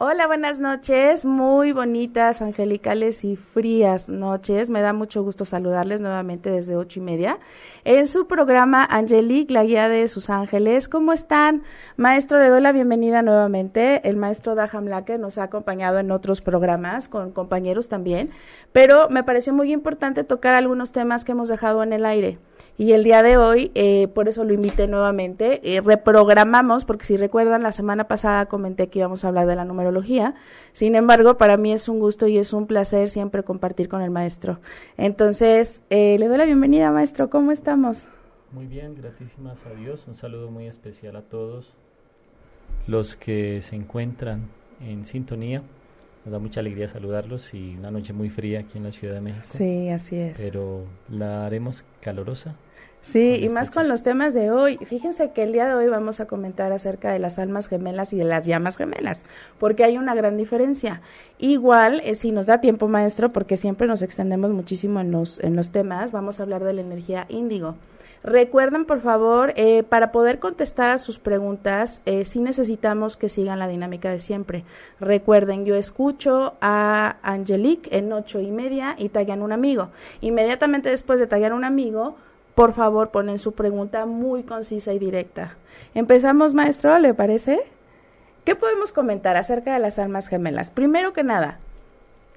Hola, buenas noches, muy bonitas, angelicales y frías noches. Me da mucho gusto saludarles nuevamente desde ocho y media en su programa Angelique, la guía de sus ángeles. ¿Cómo están? Maestro, le doy la bienvenida nuevamente. El maestro Daham Lake nos ha acompañado en otros programas con compañeros también, pero me pareció muy importante tocar algunos temas que hemos dejado en el aire. Y el día de hoy, eh, por eso lo invité nuevamente, eh, reprogramamos, porque si recuerdan, la semana pasada comenté que íbamos a hablar de la numerología. Sin embargo, para mí es un gusto y es un placer siempre compartir con el maestro. Entonces, eh, le doy la bienvenida, maestro. ¿Cómo estamos? Muy bien, gratísimas a Dios. Un saludo muy especial a todos los que se encuentran en sintonía. Nos da mucha alegría saludarlos y una noche muy fría aquí en la Ciudad de México. Sí, así es. Pero la haremos calorosa Sí, y más con los temas de hoy. Fíjense que el día de hoy vamos a comentar acerca de las almas gemelas y de las llamas gemelas, porque hay una gran diferencia. Igual, eh, si nos da tiempo, maestro, porque siempre nos extendemos muchísimo en los, en los temas, vamos a hablar de la energía índigo. Recuerden, por favor, eh, para poder contestar a sus preguntas, eh, sí necesitamos que sigan la dinámica de siempre. Recuerden, yo escucho a Angelique en ocho y media y tallan un amigo. Inmediatamente después de tallar un amigo, por favor ponen su pregunta muy concisa y directa. Empezamos, maestro, ¿le parece? ¿Qué podemos comentar acerca de las almas gemelas? Primero que nada,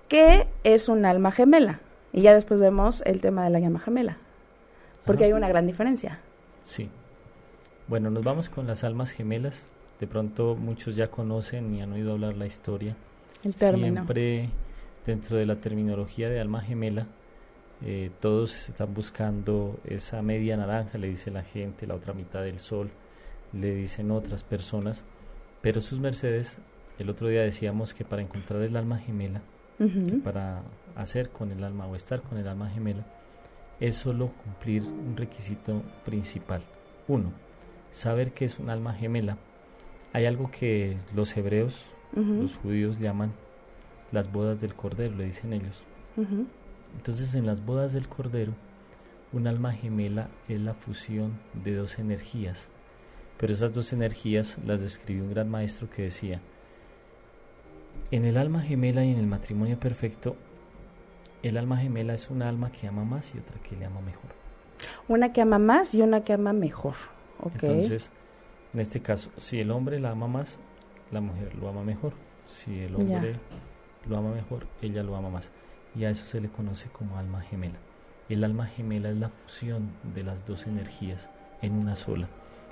¿qué es un alma gemela? Y ya después vemos el tema de la llama gemela, porque hay una gran diferencia. Sí. Bueno, nos vamos con las almas gemelas. De pronto muchos ya conocen y han oído hablar la historia. El término. Siempre dentro de la terminología de alma gemela eh, todos están buscando esa media naranja, le dice la gente, la otra mitad del sol, le dicen otras personas, pero sus mercedes, el otro día decíamos que para encontrar el alma gemela, para hacer con el alma o estar con el alma gemela, es solo cumplir un requisito principal. Uno, saber que es un alma gemela. Hay algo que los hebreos, los judíos llaman las bodas del cordero, le dicen ellos. Entonces en las bodas del Cordero, un alma gemela es la fusión de dos energías. Pero esas dos energías las describió un gran maestro que decía, en el alma gemela y en el matrimonio perfecto, el alma gemela es una alma que ama más y otra que le ama mejor. Una que ama más y una que ama mejor. Entonces, en este caso, si el hombre la ama más, la mujer lo ama mejor. Si el hombre lo ama mejor, ella lo ama más y a eso se le conoce como alma gemela. El alma gemela es la fusión de las dos energías en una sola.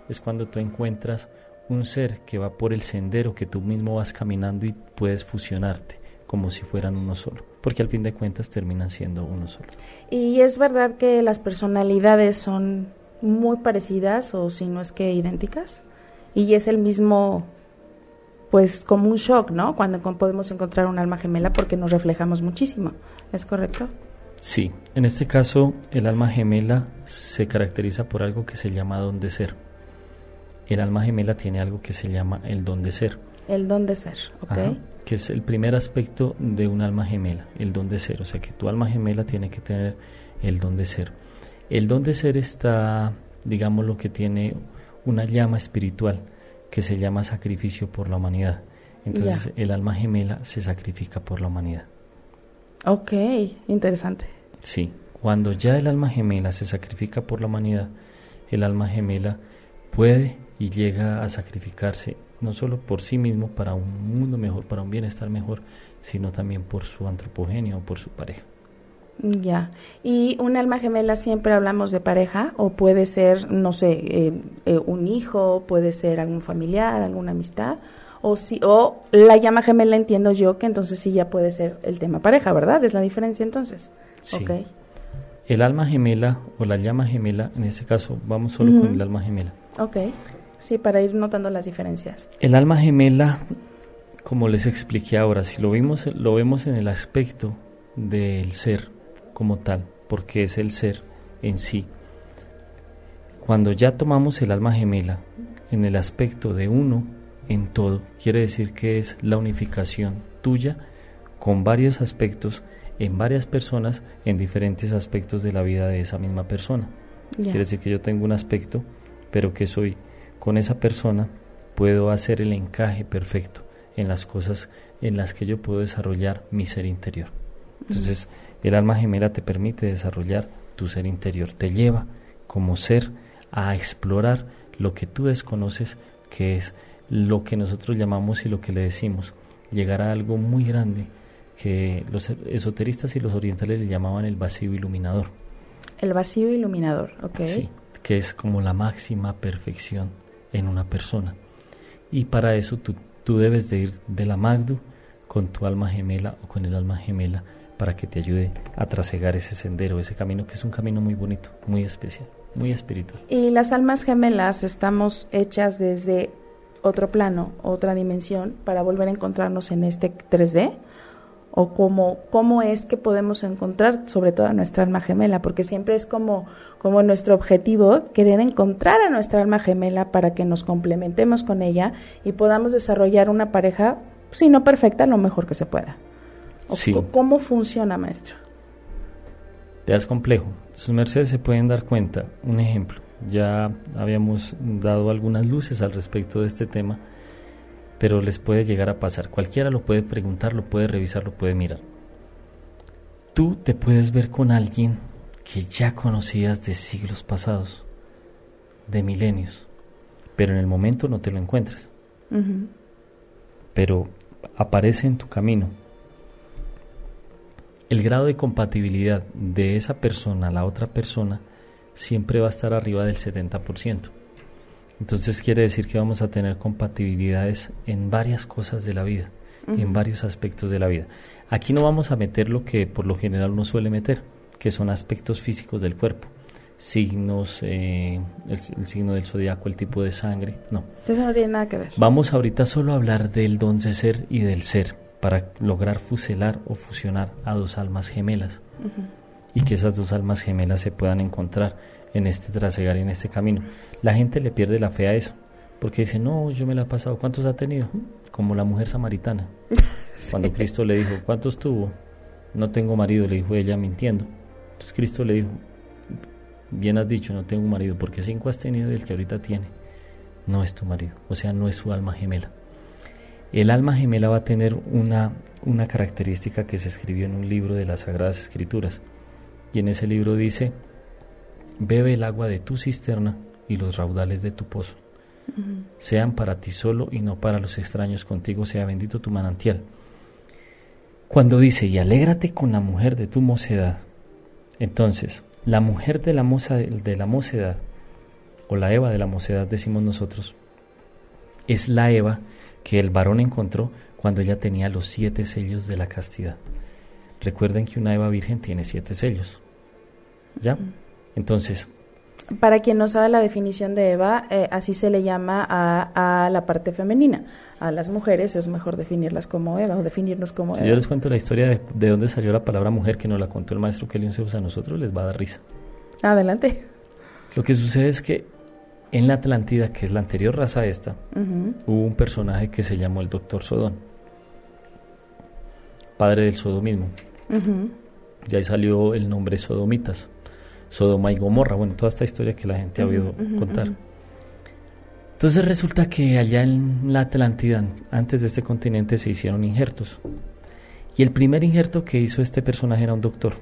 Es cuando tú encuentras un ser que va por el sendero que tú mismo vas caminando y puedes fusionarte como si fueran uno solo, porque al fin de cuentas terminan siendo uno solo. Y es verdad que las personalidades son muy parecidas o si no es que idénticas y es el mismo pues como un shock, ¿no? Cuando podemos encontrar un alma gemela porque nos reflejamos muchísimo. ¿Es correcto? Sí, en este caso el alma gemela se caracteriza por algo que se llama don de ser. El alma gemela tiene algo que se llama el don de ser. El don de ser, ok. que es el primer aspecto de un alma gemela, el don de ser. O sea que tu alma gemela tiene que tener el don de ser. El don de ser está, digamos, lo que tiene una llama espiritual que se llama sacrificio por la humanidad. Entonces el alma gemela se sacrifica por la humanidad. Ok, interesante. Sí, cuando ya el alma gemela se sacrifica por la humanidad, el alma gemela puede y llega a sacrificarse no solo por sí mismo para un mundo mejor, para un bienestar mejor, sino también por su antropogenio o por su pareja. Ya. ¿Y un alma gemela siempre hablamos de pareja? ¿O puede ser, no sé, eh, eh, un hijo, puede ser algún familiar, alguna amistad? O, si, o la llama gemela entiendo yo que entonces sí ya puede ser el tema pareja, ¿verdad? Es la diferencia entonces. Sí. El alma gemela o la llama gemela, en este caso vamos solo con el alma gemela. Ok. Sí, para ir notando las diferencias. El alma gemela, como les expliqué ahora, si lo vimos, lo vemos en el aspecto del ser, como tal, porque es el ser en sí. Cuando ya tomamos el alma gemela en el aspecto de uno en todo, quiere decir que es la unificación tuya con varios aspectos en varias personas en diferentes aspectos de la vida de esa misma persona. Quiere decir que yo tengo un aspecto, pero que soy con esa persona, puedo hacer el encaje perfecto en las cosas en las que yo puedo desarrollar mi ser interior. Entonces, el alma gemela te permite desarrollar tu ser interior, te lleva como ser a explorar lo que tú desconoces, que es lo que nosotros llamamos y lo que le decimos, llegar a algo muy grande que los esoteristas y los orientales le llamaban el vacío iluminador. El vacío iluminador, ok. Sí, que es como la máxima perfección en una persona. Y para eso tú, tú debes de ir de la Magdu con tu alma gemela o con el alma gemela para que te ayude a trasegar ese sendero, ese camino que es un camino muy bonito, muy especial, muy espiritual. Y las almas gemelas estamos hechas desde otro plano, otra dimensión, para volver a encontrarnos en este 3D? ¿O cómo, cómo es que podemos encontrar sobre todo a nuestra alma gemela? Porque siempre es como, como nuestro objetivo querer encontrar a nuestra alma gemela para que nos complementemos con ella y podamos desarrollar una pareja, si no perfecta, lo mejor que se pueda. ¿Cómo funciona, maestro? Te das complejo. Sus mercedes se pueden dar cuenta. Un ejemplo ya habíamos dado algunas luces al respecto de este tema, pero les puede llegar a pasar. Cualquiera lo puede preguntar, lo puede revisar, lo puede mirar. Tú te puedes ver con alguien que ya conocías de siglos pasados, de milenios, pero en el momento no te lo encuentras. Pero aparece en tu camino. El grado de compatibilidad de esa persona a la otra persona siempre va a estar arriba del 70%. Entonces quiere decir que vamos a tener compatibilidades en varias cosas de la vida, en varios aspectos de la vida. Aquí no vamos a meter lo que por lo general uno suele meter, que son aspectos físicos del cuerpo, signos, eh, el, signo del zodiaco, el tipo de sangre, no. Eso no tiene nada que ver. Vamos ahorita solo a hablar del don de ser y del ser, para lograr fuselar o fusionar a dos almas gemelas y que esas dos almas gemelas se puedan encontrar en este trasegar y en este camino. La gente le pierde la fe a eso, porque dice, no, yo me la he pasado, ¿cuántos ha tenido? Como la mujer samaritana. Cuando Cristo le dijo, ¿cuántos tuvo? No tengo marido, le dijo ella mintiendo. Entonces Cristo le dijo, bien has dicho, no tengo marido, porque cinco has tenido y el que ahorita tiene no es tu marido, o sea, no es su alma gemela. El alma gemela va a tener una, una característica que se escribió en un libro de las Sagradas Escrituras y en ese libro dice, bebe el agua de tu cisterna y los raudales de tu pozo. Sean para ti solo y no para los extraños contigo, sea bendito tu manantial. Cuando dice, y alégrate con la mujer de tu mocedad, entonces, la mujer de la, moza, de la mocedad, o la Eva de la mocedad, decimos nosotros, es la Eva que el varón encontró cuando ella tenía los siete sellos de la castidad. Recuerden que una Eva virgen tiene siete sellos. ¿Ya? Entonces. Para quien no sabe la definición de Eva, eh, así se le llama a, la parte femenina. A las mujeres es mejor definirlas como Eva o definirnos como si Eva. Yo les cuento la historia de, de dónde salió la palabra mujer que nos la contó el maestro Kelly Zeus a nosotros, les va a dar risa. Adelante. Lo que sucede es que en la Atlántida, que es la anterior raza esta, hubo un personaje que se llamó el Doctor Sodón, padre del sodomismo. De ahí salió el nombre Sodomitas, Sodoma y Gomorra, bueno, toda esta historia que la gente ha oído contar. Entonces resulta que allá en la Atlántida, antes de este continente, se hicieron injertos. Y el primer injerto que hizo este personaje era un doctor.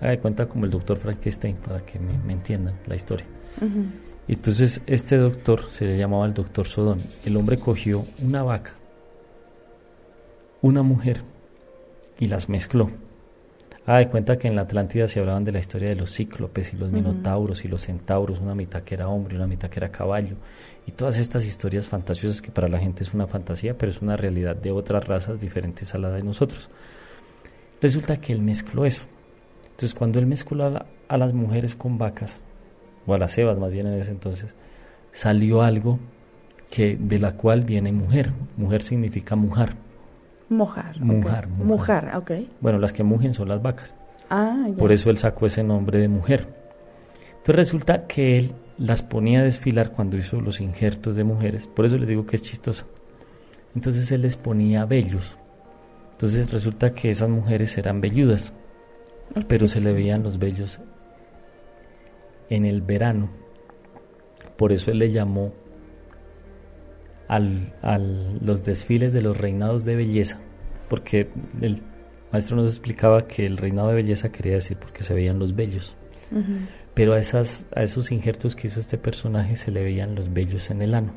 Haga de cuenta como el doctor Frankenstein, para que me, entiendan la historia. Entonces este doctor se le llamaba el doctor Sodón. El hombre cogió una vaca, una mujer, y las mezcló. Ah, de cuenta que en la Atlántida se hablaban de la historia de los cíclopes y los minotauros y los centauros, una mitad que era hombre, una mitad que era caballo, y todas estas historias fantasiosas que para la gente es una fantasía, pero es una realidad de otras razas diferentes a la de nosotros. Resulta que él mezcló eso. Entonces, cuando él mezcló a, a las mujeres con vacas, o a las cebas más bien en ese entonces, salió algo que de la cual viene mujer. Mujer significa mujer Mojar. Mujar, mujar. ok. Bueno, las que mugen son las vacas. Ah, ya. Por eso él sacó ese nombre de mujer. Entonces resulta que él las ponía a desfilar cuando hizo los injertos de mujeres. Por eso le digo que es chistoso. Entonces él les ponía vellos. Entonces resulta que esas mujeres eran velludas. pero se le veían los vellos en el verano. Por eso él le llamó al, los desfiles de los reinados de belleza, porque el maestro nos explicaba que el reinado de belleza quería decir porque se veían los vellos. Pero a, esas, a esos injertos que hizo este personaje se le veían los vellos en el ano.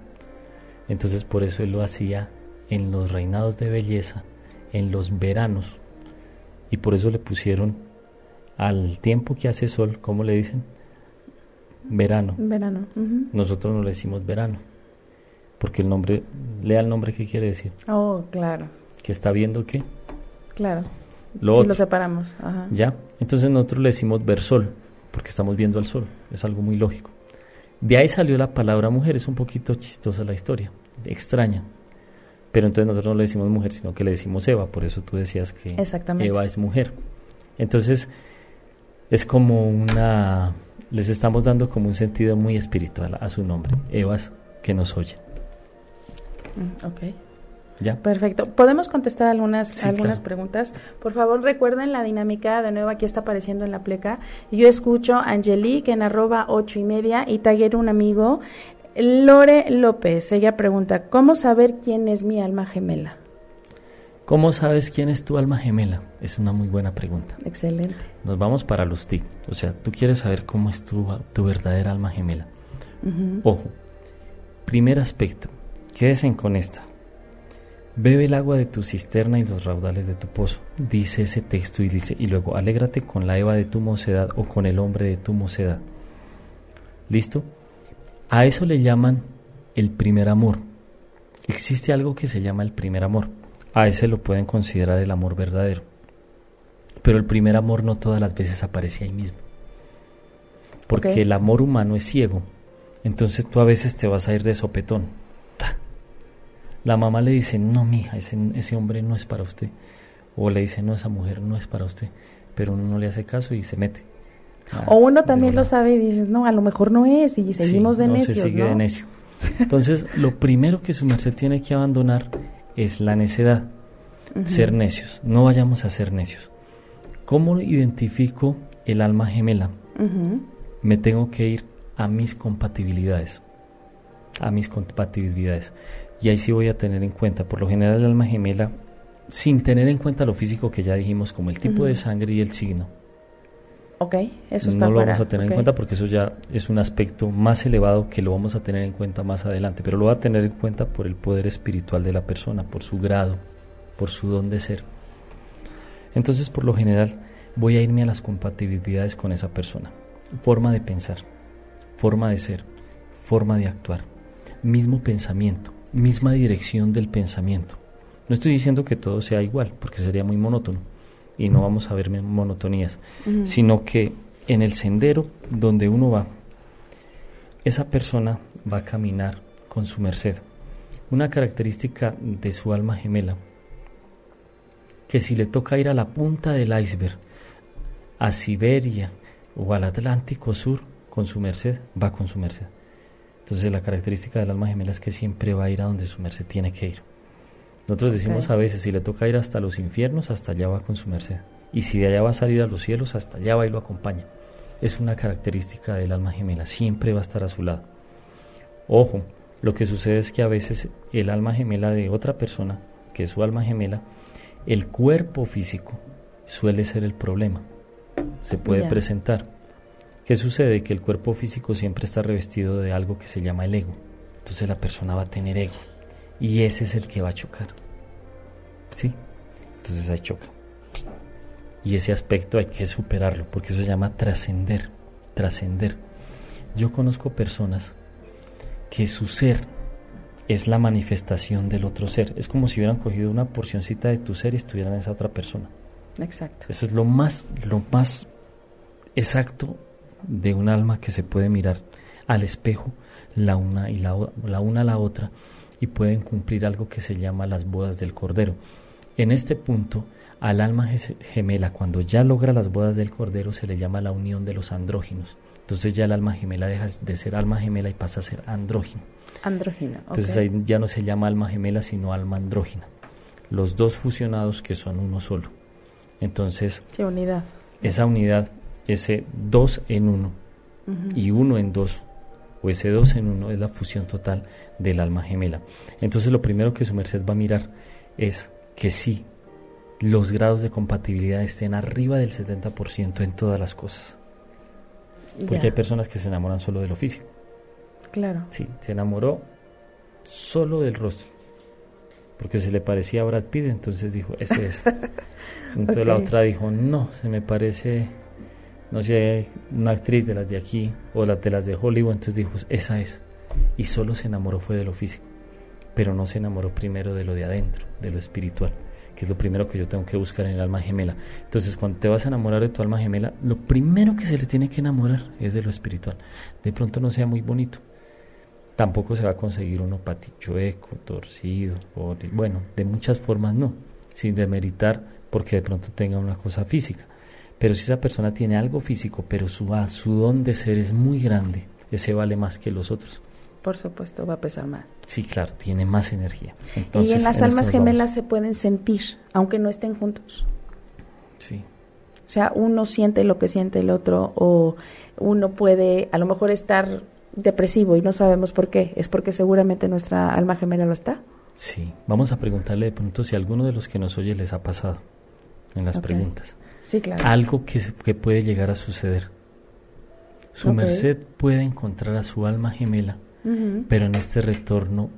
Entonces por eso él lo hacía en los reinados de belleza, en los veranos. Y por eso le pusieron al tiempo que hace sol, ¿cómo le dicen? Verano. Verano. Nosotros no le decimos verano, porque el nombre, lea el nombre que quiere decir. Oh, claro. ¿Que está viendo qué? Claro. Lo, lo separamos. Ya. Entonces nosotros le decimos ver sol, porque estamos viendo al sol. Es algo muy lógico. De ahí salió la palabra mujer. Es un poquito chistosa la historia, extraña. Pero entonces nosotros no le decimos mujer, sino que le decimos Eva. Por eso tú decías que Eva es mujer. Entonces es como una les estamos dando como un sentido muy espiritual a su nombre, Evas que nos oye. Mm, ok. ¿Ya? Perfecto. ¿Podemos contestar algunas, algunas preguntas? Por favor, recuerden la dinámica, de nuevo aquí está apareciendo en la pleca. Yo escucho a Angelique en arroba ocho y media y taguero un amigo, Lore López. Ella pregunta, ¿cómo saber quién es mi alma gemela? ¿Cómo sabes quién es tu alma gemela? Es una muy buena pregunta. Excelente. Nos vamos para los TIC. O sea, tú quieres saber cómo es tu, tu verdadera alma gemela. Ojo, primer aspecto, quédese con esta. Bebe el agua de tu cisterna y los raudales de tu pozo. Dice ese texto y dice, y luego, alégrate con la Eva de tu mocedad o con el hombre de tu mocedad. ¿Listo? A eso le llaman el primer amor. Existe algo que se llama el primer amor a ese lo pueden considerar el amor verdadero. Pero el primer amor no todas las veces aparece ahí mismo. Porque el amor humano es ciego. Entonces tú a veces te vas a ir de sopetón. La mamá le dice, no, mija, ese, ese hombre no es para usted. O le dice, no, esa mujer no es para usted. Pero uno no le hace caso y se mete. o uno también lo sabe y dice, no, a lo mejor no es. Y seguimos de necios. Se sigue de necio. Entonces, lo primero que su merced tiene que abandonar es la necedad, ser necios. No vayamos a ser necios. ¿Cómo identifico el alma gemela? Me tengo que ir a mis compatibilidades, a mis compatibilidades. Y ahí sí voy a tener en cuenta, por lo general el alma gemela, sin tener en cuenta lo físico que ya dijimos, como el tipo de sangre y el signo. Ok, eso está No lo vamos a tener en cuenta porque eso ya es un aspecto más elevado que lo vamos a tener en cuenta más adelante, pero lo va a tener en cuenta por el poder espiritual de la persona, por su grado, por su don de ser. Entonces, por lo general, voy a irme a las compatibilidades con esa persona. Forma de pensar, forma de ser, forma de actuar, mismo pensamiento, misma dirección del pensamiento. No estoy diciendo que todo sea igual, porque sería muy monótono y no vamos a ver monotonías, sino que en el sendero donde uno va, esa persona va a caminar con su merced. Una característica de su alma gemela, que si le toca ir a la punta del iceberg, a Siberia o al Atlántico Sur, con su merced, va con su merced. Entonces la característica del alma gemela es que siempre va a ir a donde su merced tiene que ir. Nosotros decimos a veces, si le toca ir hasta los infiernos, hasta allá va con su merced. Y si de allá va a salir a los cielos, hasta allá va y lo acompaña. Es una característica del alma gemela, siempre va a estar a su lado. Ojo, lo que sucede es que a veces el alma gemela de otra persona, que es su alma gemela, el cuerpo físico suele ser el problema. Se puede presentar. ¿Qué sucede? Que el cuerpo físico siempre está revestido de algo que se llama el ego. Entonces la persona va a tener ego y ese es el que va a chocar. ¿Sí? Entonces ahí choca. Y ese aspecto hay que superarlo, porque eso se llama trascender, trascender. Yo conozco personas que su ser es la manifestación del otro ser. Es como si hubieran cogido una porcioncita de tu ser y estuvieran en esa otra persona. Exacto. Eso es lo más, lo más exacto de un alma que se puede mirar al espejo, la una y la, la una a la otra, y pueden cumplir algo que se llama las bodas del Cordero. En este punto, al alma gemela, cuando ya logra las bodas del Cordero, se le llama la unión de los andróginos. Entonces ya el alma gemela deja de ser alma gemela y pasa a ser andrógino. Andrógina. Entonces ahí ya no se llama alma gemela, sino alma andrógina. Los dos fusionados que son uno solo. Entonces... Sí, unidad. esa unidad, ese dos en uno y uno en dos, o ese dos en uno es la fusión total del alma gemela. Entonces lo primero que su merced va a mirar es que sí, los grados de compatibilidad estén arriba del 70% en todas las cosas. Porque hay personas que se enamoran solo de lo físico. Claro. Sí, se enamoró solo del rostro. Porque se le parecía a Brad Pitt, entonces dijo, ese es. Entonces la otra dijo, no, se me parece, no sé, una actriz de las de aquí o las de las de Hollywood. Entonces dijo, esa es. Y solo se enamoró fue de lo físico. Pero no se enamoró primero de lo de adentro, de lo espiritual que es lo primero que yo tengo que buscar en el alma gemela. Entonces, cuando te vas a enamorar de tu alma gemela, lo primero que se le tiene que enamorar es de lo espiritual. De pronto no sea muy bonito. Tampoco se va a conseguir uno patichueco, torcido, bueno, de muchas formas no, sin demeritar porque de pronto tenga una cosa física. Pero si esa persona tiene algo físico, pero su, su don de ser es muy grande, ese vale más que los otros por supuesto, va a pesar más. Sí, claro, tiene más energía. y en las almas gemelas se pueden sentir, aunque no estén juntos. Sí. O sea, uno siente lo que siente el otro o uno puede a lo mejor estar depresivo y no sabemos por qué. Es porque seguramente nuestra alma gemela lo está. Sí, vamos a preguntarle de pronto si a alguno de los que nos oye les ha pasado en las preguntas. Sí, claro. Algo que, que puede llegar a suceder. Su merced puede encontrar a su alma gemela pero en este retorno,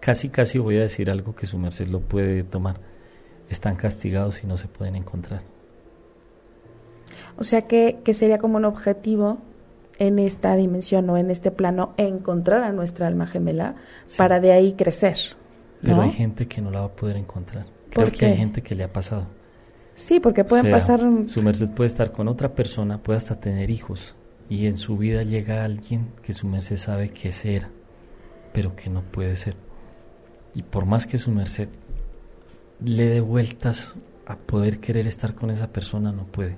casi, casi voy a decir algo que su merced lo puede tomar. Están castigados y no se pueden encontrar. O sea que, sería como un objetivo en esta dimensión o en este plano encontrar a nuestra alma gemela para de ahí crecer. Pero hay gente que no la va a poder encontrar. Creo que hay gente que le ha pasado. Sí, porque pueden pasar. Su merced puede estar con otra persona, puede hasta tener hijos, y en su vida llega alguien que su merced sabe que era, pero que no puede ser. Y por más que su merced le dé vueltas a poder querer estar con esa persona, no puede.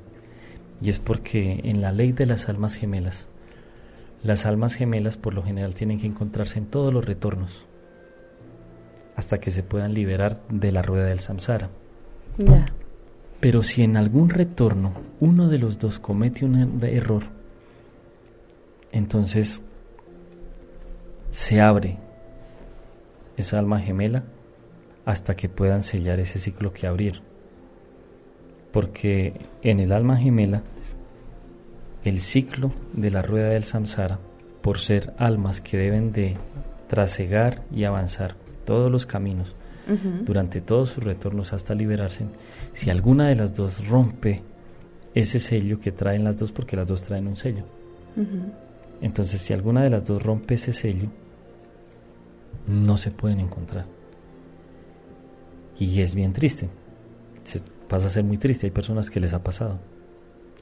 Y es porque en la ley de las almas gemelas, las almas gemelas por lo general tienen que encontrarse en todos los retornos hasta que se puedan liberar de la rueda del samsara. Pero si en algún retorno uno de los dos comete un error, entonces se abre esa alma gemela hasta que puedan sellar ese ciclo que abrieron. Porque en el alma gemela, el ciclo de la rueda del samsara, por ser almas que deben de trasegar y avanzar todos los caminos durante todos sus retornos hasta liberarse, si alguna de las dos rompe ese sello que traen las dos, porque las dos traen un sello, entonces, si alguna de las dos rompe ese sello, no se pueden encontrar. Y es bien triste. Se pasa a ser muy triste. Hay personas que les ha pasado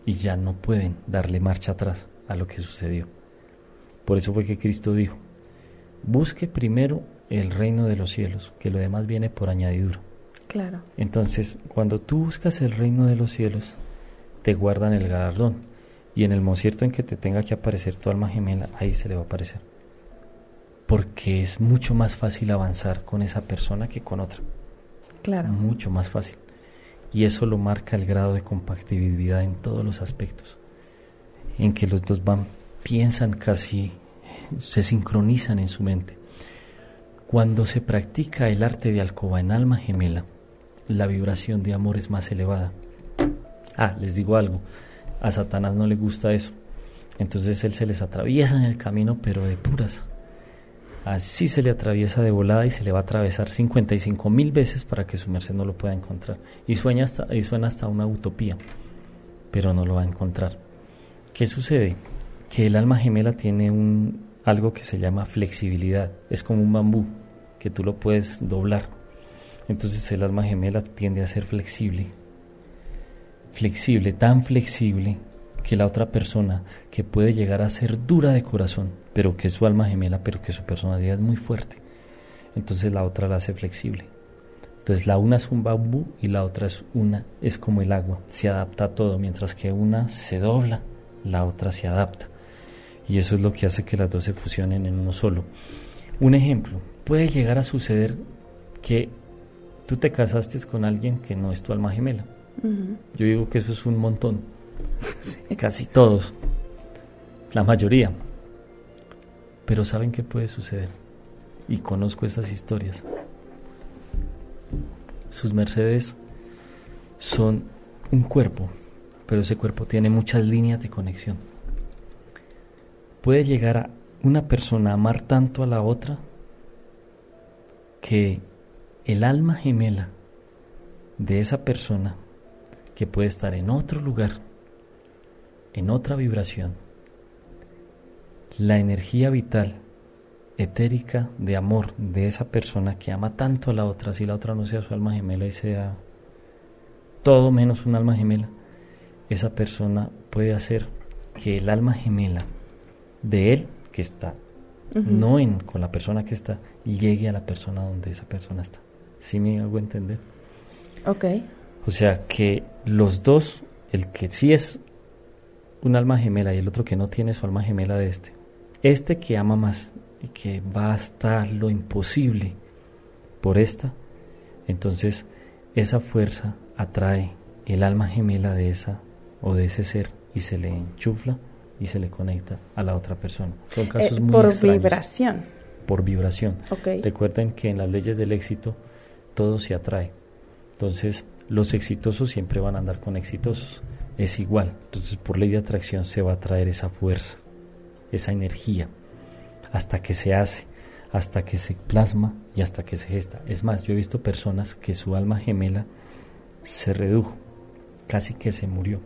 y ya no pueden darle marcha atrás a lo que sucedió. Por eso fue que Cristo dijo, busque primero el reino de los cielos, que lo demás viene por añadidura. Claro. Entonces, cuando tú buscas el reino de los cielos, te guardan el galardón. Y en el momento en que te tenga que aparecer tu alma gemela, ahí se le va a aparecer. Porque es mucho más fácil avanzar con esa persona que con otra. Claro. Mucho más fácil. Y eso lo marca el grado de compatibilidad en todos los aspectos. En que los dos van, piensan casi, se sincronizan en su mente. Cuando se practica el arte de alcoba en alma gemela, la vibración de amor es más elevada. Ah, les digo algo a Satanás no le gusta eso. Entonces él se les atraviesa en el camino, pero de puras. Así se le atraviesa de volada y se le va a atravesar 55 mil veces para que su merced no lo pueda encontrar. Y, sueña hasta, y suena hasta una utopía, pero no lo va a encontrar. ¿Qué sucede? Que el alma gemela tiene un, algo que se llama flexibilidad. Es como un bambú que tú lo puedes doblar. Entonces el alma gemela tiende a ser flexible flexible, tan flexible que la otra persona que puede llegar a ser dura de corazón, pero que es su alma gemela, pero que su personalidad es muy fuerte. Entonces la otra la hace flexible. Entonces la una es un bambú y la otra es una es como el agua, se adapta a todo, mientras que una se dobla, la otra se adapta. Y eso es lo que hace que las dos se fusionen en uno solo. Un ejemplo, puede llegar a suceder que tú te casaste con alguien que no es tu alma gemela Yo digo que eso es un montón. Casi todos. La mayoría. Pero ¿saben qué puede suceder? Y conozco estas historias. Sus mercedes son un cuerpo, pero ese cuerpo tiene muchas líneas de conexión. Puede llegar a una persona a amar tanto a la otra que el alma gemela de esa persona que puede estar en otro lugar, en otra vibración, la energía vital, etérica de amor de esa persona que ama tanto a la otra, si la otra no sea su alma gemela y sea todo menos un alma gemela, esa persona puede hacer que el alma gemela de él que está, no en, con la persona que está, llegue a la persona donde esa persona está. ¿Sí me hago entender? Ok. O sea que los dos, el que sí es un alma gemela y el otro que no tiene su alma gemela de este, este que ama más y que va hasta lo imposible por esta, entonces esa fuerza atrae el alma gemela de esa o de ese ser y se le enchufla y se le conecta a la otra persona. Son casos eh, muy por vibración. Por vibración. Recuerden que en las leyes del éxito todo se atrae. Entonces, los exitosos siempre van a andar con exitosos. Es igual. Entonces, por ley de atracción se va a atraer esa fuerza, esa energía, hasta que se hace, hasta que se plasma y hasta que se gesta. Es más, yo he visto personas que su alma gemela se redujo, casi que se murió.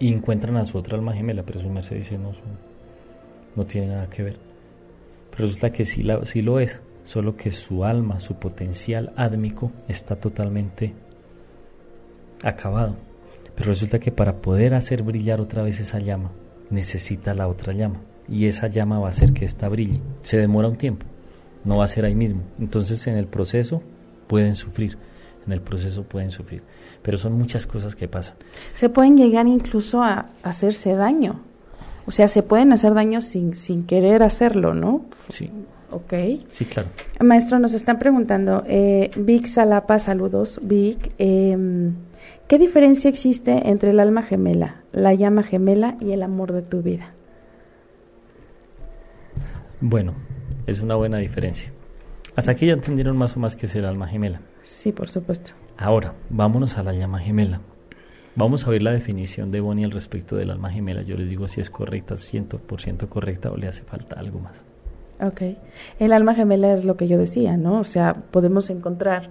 Y encuentran a su otra alma gemela, pero su merced dice no, no tiene nada que ver. Pero resulta que sí, la, sí lo es, solo que su alma, su potencial ádmico está totalmente acabado. Pero resulta que para poder hacer brillar otra vez esa llama, necesita la otra llama. Y esa llama va a hacer que esta brille. Se demora un tiempo, no va a ser ahí mismo. Entonces en el proceso pueden sufrir en el proceso pueden sufrir. Pero son muchas cosas que pasan. Se pueden llegar incluso a hacerse daño. O sea, se pueden hacer daño sin, sin querer hacerlo, ¿no? Sí. Ok. Sí, claro. Maestro, nos están preguntando, eh, Vic Salapa, saludos, Vic. Em, ¿Qué diferencia existe entre el alma gemela, la llama gemela y el amor de tu vida? Bueno, es una buena diferencia. Hasta aquí ya entendieron más o más qué es el alma gemela. Sí, por supuesto. Ahora, vámonos a la llama gemela. Vamos a ver la definición de Bonnie al respecto del alma gemela. Yo les digo si es correcta, 100% correcta o le hace falta algo más. Ok. El alma gemela es lo que yo decía, ¿no? O sea, podemos encontrar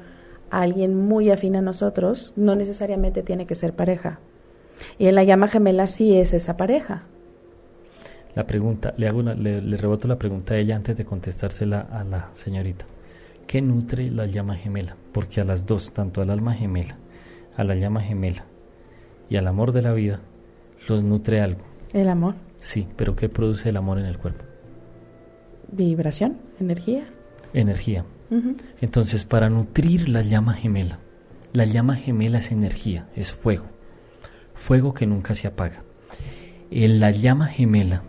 a alguien muy afín a nosotros, no necesariamente tiene que ser pareja. Y en la llama gemela sí es esa pareja. La pregunta, le, hago le, le reboto la pregunta a ella antes de contestársela a la señorita. ¿Qué nutre la llama gemela? Porque a las dos, tanto al alma gemela, a la llama gemela y al amor de la vida, los nutre algo. ¿El amor? Sí, pero ¿qué produce el amor en el cuerpo? Vibración, energía. Energía. Entonces, para nutrir la llama gemela, la llama gemela es energía, es fuego. Fuego que nunca se apaga. En la llama gemela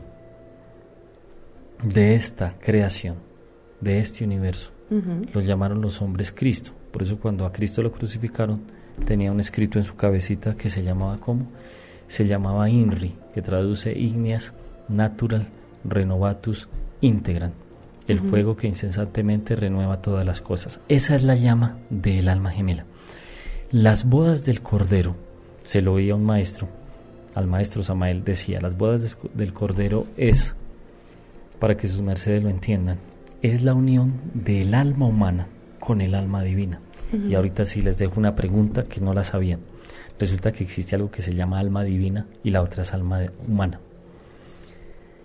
de esta creación, de este universo, lo llamaron los hombres Cristo. Por eso cuando a Cristo lo crucificaron, tenía un escrito en su cabecita que se llamaba ¿cómo? Se llamaba INRI, que traduce Igneas Natural Renovatus Integran, el fuego que incesantemente renueva todas las cosas. Esa es la llama del alma gemela. Las bodas del Cordero, se lo oía un maestro, al maestro Samael decía, las bodas del Cordero es, para que sus mercedes lo entiendan, es la unión del alma humana con el alma divina. Y ahorita sí les dejo una pregunta que no la sabían. Resulta que existe algo que se llama alma divina y la otra es alma humana.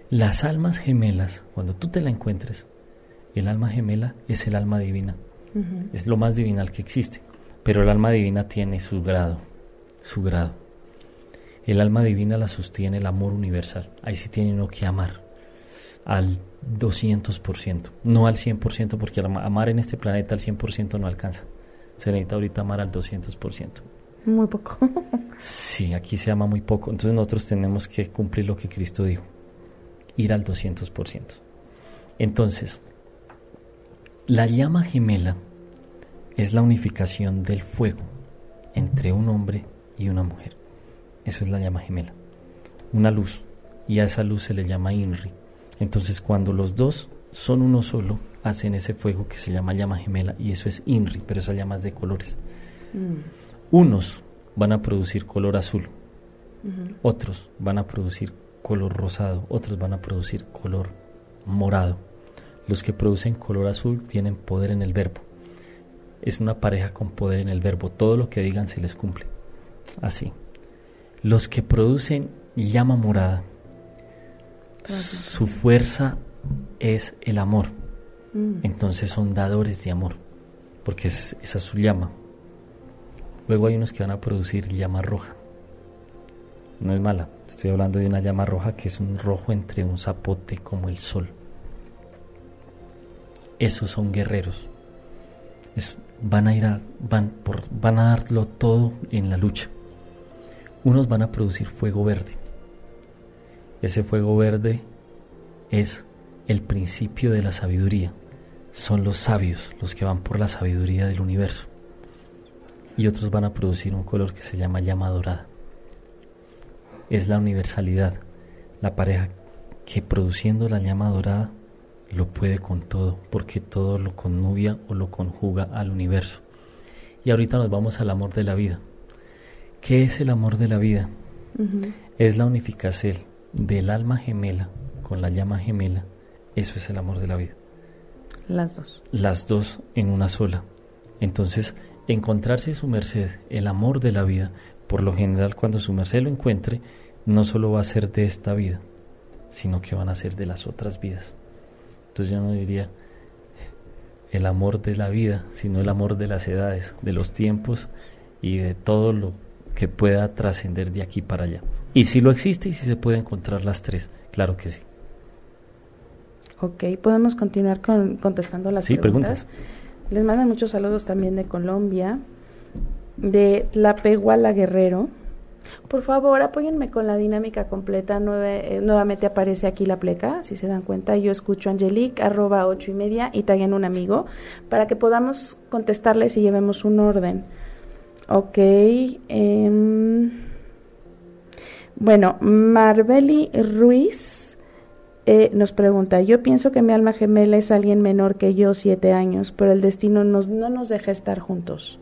Las almas gemelas, cuando tú te la encuentres, el alma gemela es el alma divina. Es lo más divinal que existe. Pero el alma divina tiene su grado, su grado. El alma divina la sostiene el amor universal. Ahí sí tiene uno que amar al 200%, no al 100%, porque amar en este planeta al 100% no alcanza. Se necesita ahorita amar al 200%. Muy poco. sí, aquí se ama muy poco. Entonces nosotros tenemos que cumplir lo que Cristo dijo, ir al 200%. Entonces, la llama gemela es la unificación del fuego entre un hombre y una mujer. Eso es la llama gemela. Una luz. Y a esa luz se le llama INRI. Entonces cuando los dos son uno solo, hacen ese fuego que se llama llama gemela y eso es INRI, pero esa llama es de colores. Mm. Unos van a producir color azul, otros van a producir color rosado, otros van a producir color morado. Los que producen color azul tienen poder en el verbo. Es una pareja con poder en el verbo. Todo lo que digan se les cumple. Así. Los que producen llama morada, su fuerza es el amor. Mm. Entonces son dadores de amor, porque esa es su llama. Luego hay unos que van a producir llama roja. No es mala, estoy hablando de una llama roja que es un rojo entre un zapote como el sol. Esos son guerreros. van a ir a, van, por, van a darlo todo en la lucha. Unos van a producir fuego verde. Ese fuego verde es el principio de la sabiduría. Son los sabios los que van por la sabiduría del universo y otros van a producir un color que se llama llama dorada. Es la universalidad, la pareja que produciendo la llama dorada lo puede con todo, porque todo lo connubia o lo conjuga al universo. Y ahorita nos vamos al amor de la vida. ¿Qué es el amor de la vida? Es la unificación del alma gemela con la llama gemela. Eso es el amor de la vida. Las dos. Las dos en una sola. Entonces, encontrarse su merced, el amor de la vida, por lo general cuando su merced lo encuentre, no solo va a ser de esta vida, sino que van a ser de las otras vidas. Entonces yo no diría el amor de la vida, sino el amor de las edades, de los tiempos y de todo lo que pueda trascender de aquí para allá. Y si lo existe y si se puede encontrar las tres, claro que sí. Ok, podemos continuar con, contestando las sí, preguntas. Les mandan muchos saludos también de Colombia, de La Peguala Guerrero. Por favor, apóyenme con la dinámica completa. Eh, nuevamente aparece aquí la pleca, si se dan cuenta. Yo escucho Angelique, arroba ocho y media, y taguen un amigo, para que podamos contestarles y llevemos un orden. Ok. Em, bueno, Marbeli Ruiz eh, nos pregunta, yo pienso que mi alma gemela es alguien menor que yo, siete años, pero el destino nos, no nos deja estar juntos.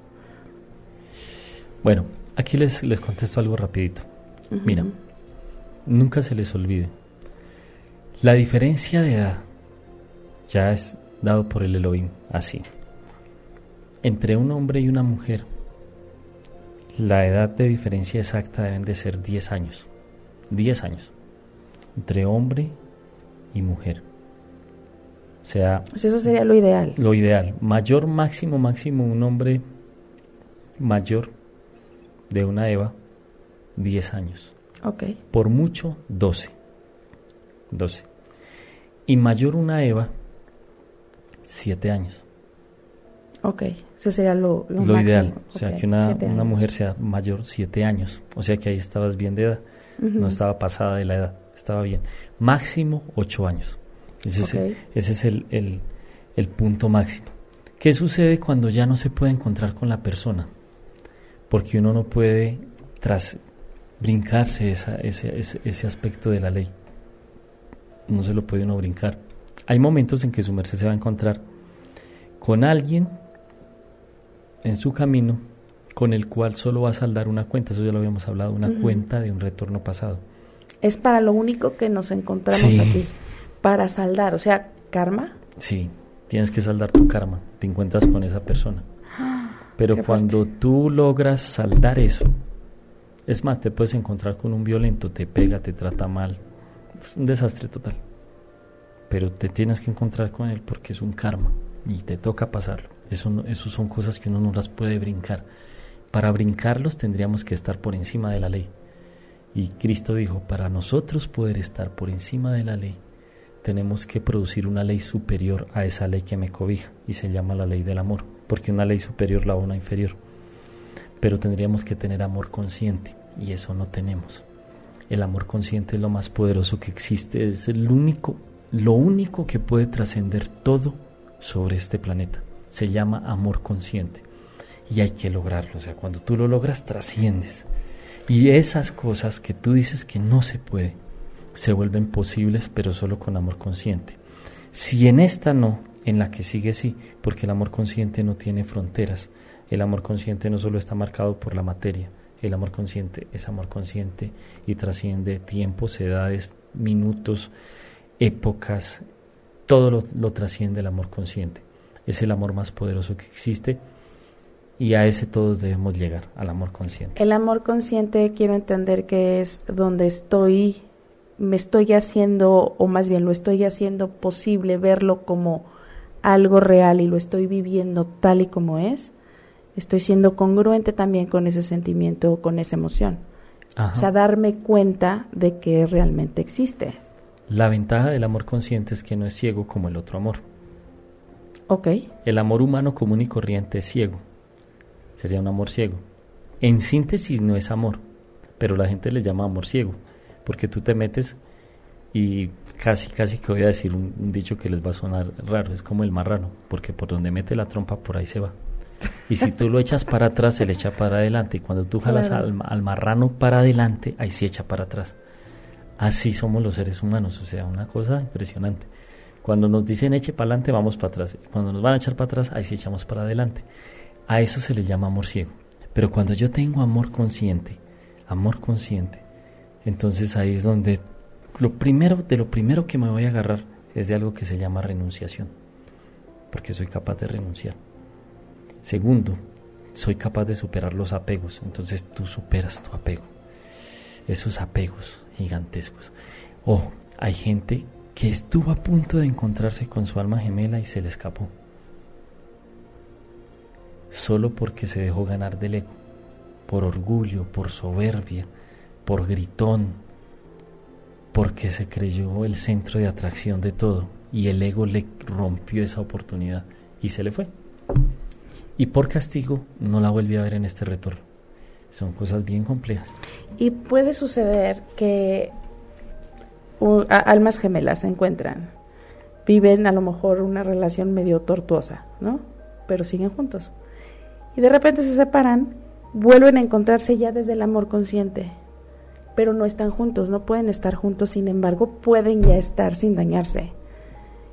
Bueno, aquí les, les contesto algo rapidito. Mira, nunca se les olvide. La diferencia de edad ya es dado por el Elohim, así. Entre un hombre y una mujer, la edad de diferencia exacta deben de ser 10 años. 10 años. Entre hombre y mujer. O sea, pues eso sería lo ideal. Lo ideal. Mayor, máximo, máximo, un hombre mayor de una Eva, 10 años. Ok. Por mucho, 12. 12. Y mayor una Eva, 7 años. Ok, eso sería lo, lo, ideal. O sea, que una, una mujer sea mayor 7 años. O sea que ahí estabas bien de edad. No estaba pasada de la edad estaba bien. Máximo ocho años. Ese es, el, ese es el, el, punto máximo. ¿Qué sucede cuando ya no se puede encontrar con la persona? Porque uno no puede tras brincarse esa, ese, ese, ese, aspecto de la ley. No se lo puede uno brincar. Hay momentos en que su merced se va a encontrar con alguien en su camino con el cual solo va a saldar una cuenta, eso ya lo habíamos hablado, una cuenta de un retorno pasado es para lo único que nos encontramos aquí, para saldar, o sea, karma. Sí, tienes que saldar tu karma, te encuentras con esa persona. Pero cuando tú logras saldar eso, es más, te puedes encontrar con un violento, te pega, te trata mal, es un desastre total. Pero te tienes que encontrar con él porque es un karma y te toca pasarlo. Eso, son cosas que uno no las puede brincar. Para brincarlos tendríamos que estar por encima de la ley. Y Cristo dijo, para nosotros poder estar por encima de la ley, tenemos que producir una ley superior a esa ley que me cobija y se llama la ley del amor, porque una ley superior la una inferior. Pero tendríamos que tener amor consciente y eso no tenemos. El amor consciente es lo más poderoso que existe, es el único, lo único que puede trascender todo sobre este planeta. Se llama amor consciente. y hay que lograrlo. O sea, cuando tú lo logras, trasciendes. Y esas cosas que tú dices que no se puede, se vuelven posibles, pero solo con amor consciente. Si en esta no, en la que sigue sí, porque el amor consciente no tiene fronteras. El amor consciente no solo está marcado por la materia, el amor consciente es amor consciente y trasciende tiempos, edades, minutos, épocas, todo lo, lo trasciende el amor consciente. Es el amor más poderoso que existe y a ese todos debemos llegar, al amor consciente. El amor consciente quiero entender que es donde estoy, me estoy haciendo, o más bien lo estoy haciendo posible verlo como algo real y lo estoy viviendo tal y como es. Estoy siendo congruente también con ese sentimiento o con esa emoción. O sea, darme cuenta de que realmente existe. La ventaja del amor consciente es que no es ciego como el otro amor. Ok. El amor humano común y corriente es ciego sería un amor ciego. En síntesis no es amor, pero la gente le llama amor ciego, porque tú te metes y casi, casi que voy a decir un, dicho que les va a sonar raro, es como el marrano, porque por donde mete la trompa por ahí se va. Y si tú lo echas para atrás, se le echa para adelante. Y cuando tú jalas al, al, marrano para adelante, ahí se echa para atrás. Así somos los seres humanos, o sea, una cosa impresionante. Cuando nos dicen eche para adelante, vamos para atrás. Cuando nos van a echar para atrás, ahí sí echamos para adelante. A eso se le llama amor ciego. Pero cuando yo tengo amor consciente, amor consciente, entonces ahí es donde lo primero, de lo primero que me voy a agarrar es de algo que se llama renunciación, porque soy capaz de renunciar. Segundo, soy capaz de superar los apegos, entonces tú superas tu apego, esos apegos gigantescos. O hay gente que estuvo a punto de encontrarse con su alma gemela y se le escapó solo porque se dejó ganar del ego, por orgullo, por soberbia, por gritón, porque se creyó el centro de atracción de todo y el ego le rompió esa oportunidad y se le fue. Y por castigo no la volví a ver en este retorno. Son cosas bien complejas. Y puede suceder que almas gemelas se encuentran, viven a lo mejor una relación medio tortuosa, ¿no? Pero siguen juntos y de repente se separan, vuelven a encontrarse ya desde el amor consciente, pero no están juntos, no pueden estar juntos, sin embargo, pueden ya estar sin dañarse.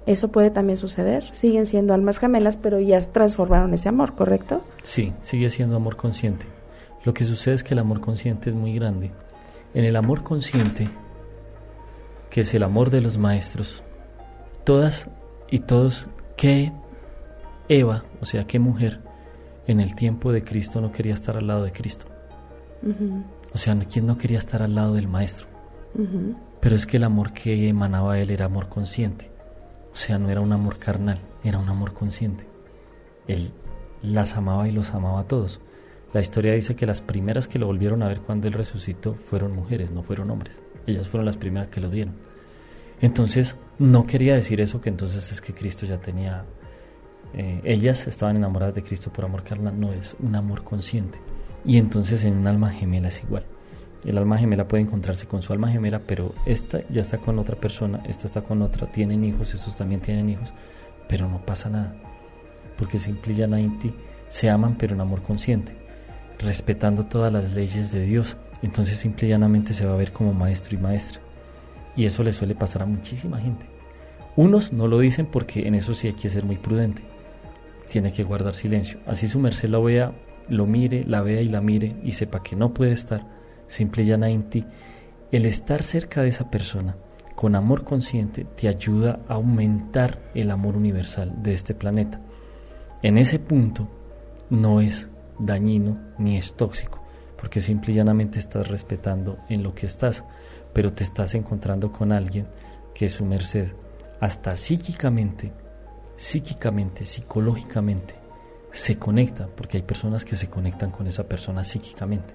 Eso puede también suceder, siguen siendo almas gemelas, pero ya transformaron ese amor, ¿correcto? Sí, sigue siendo amor consciente. Lo que sucede es que el amor consciente es muy grande. En el amor consciente, que es el amor de los maestros, todas y todos, ¿qué Eva, o sea, qué mujer, en el tiempo de Cristo no quería estar al lado de Cristo. O sea, ¿quién no quería estar al lado del Maestro? Pero es que el amor que emanaba él era amor consciente. O sea, no era un amor carnal, era un amor consciente. Él las amaba y los amaba a todos. La historia dice que las primeras que lo volvieron a ver cuando él resucitó fueron mujeres, no fueron hombres. Ellas fueron las primeras que lo vieron. Entonces, no quería decir eso que entonces es que Cristo ya tenía eh, ellas estaban enamoradas de Cristo por amor carnal, no es un amor consciente. Y entonces en un alma gemela es igual. El alma gemela puede encontrarse con su alma gemela, pero esta ya está con otra persona, esta está con otra, tienen hijos, estos también tienen hijos, pero no pasa nada. Porque simple y llanamente se aman, pero en amor consciente, respetando todas las leyes de Dios. Entonces simple y llanamente se va a ver como maestro y maestra. Y eso le suele pasar a muchísima gente. Unos no lo dicen porque en eso sí hay que ser muy prudente tiene que guardar silencio. Así su merced la vea, lo mire, la vea y la mire y sepa que no puede estar, simple y llanamente, el estar cerca de esa persona con amor consciente te ayuda a aumentar el amor universal de este planeta. En ese punto no es dañino ni es tóxico, porque simple y llanamente estás respetando en lo que estás, pero te estás encontrando con alguien que su merced, hasta psíquicamente, psíquicamente, psicológicamente, se conecta, porque hay personas que se conectan con esa persona psíquicamente,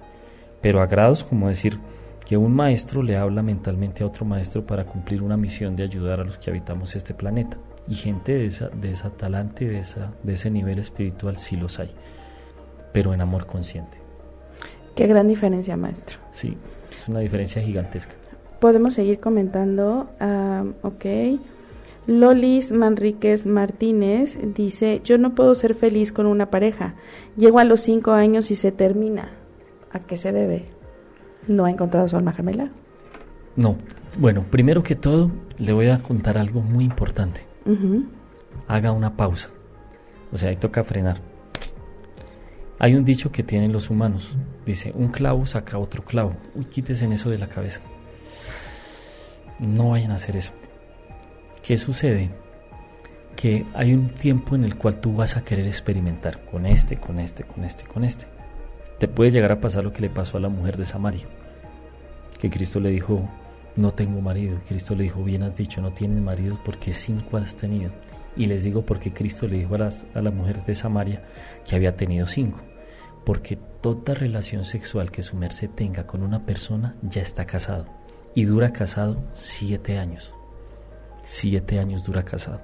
pero a grados como decir que un maestro le habla mentalmente a otro maestro para cumplir una misión de ayudar a los que habitamos este planeta. Y gente de esa, de esa talante, de, esa, de ese nivel espiritual sí los hay, pero en amor consciente. Qué gran diferencia, maestro. Sí, es una diferencia gigantesca. Podemos seguir comentando. Uh, ok. Lolis Manríquez Martínez dice, yo no puedo ser feliz con una pareja. Llego a los cinco años y se termina. ¿A qué se debe? ¿No ha encontrado su alma gemela? No. Bueno, primero que todo, le voy a contar algo muy importante. Haga una pausa. O sea, ahí toca frenar. Hay un dicho que tienen los humanos. Dice, un clavo saca otro clavo. Uy, quítese en eso de la cabeza. No vayan a hacer eso. ¿Qué sucede? Que hay un tiempo en el cual tú vas a querer experimentar con este, con este, con este, con este. Te puede llegar a pasar lo que le pasó a la mujer de Samaria, que Cristo le dijo, no tengo marido. Cristo le dijo, bien has dicho, no tienes marido porque cinco has tenido. Y les digo porque Cristo le dijo a, las, a la mujer de Samaria que había tenido cinco. Porque toda relación sexual que su merced tenga con una persona ya está casado. Y dura casado siete años. Siete años dura casado.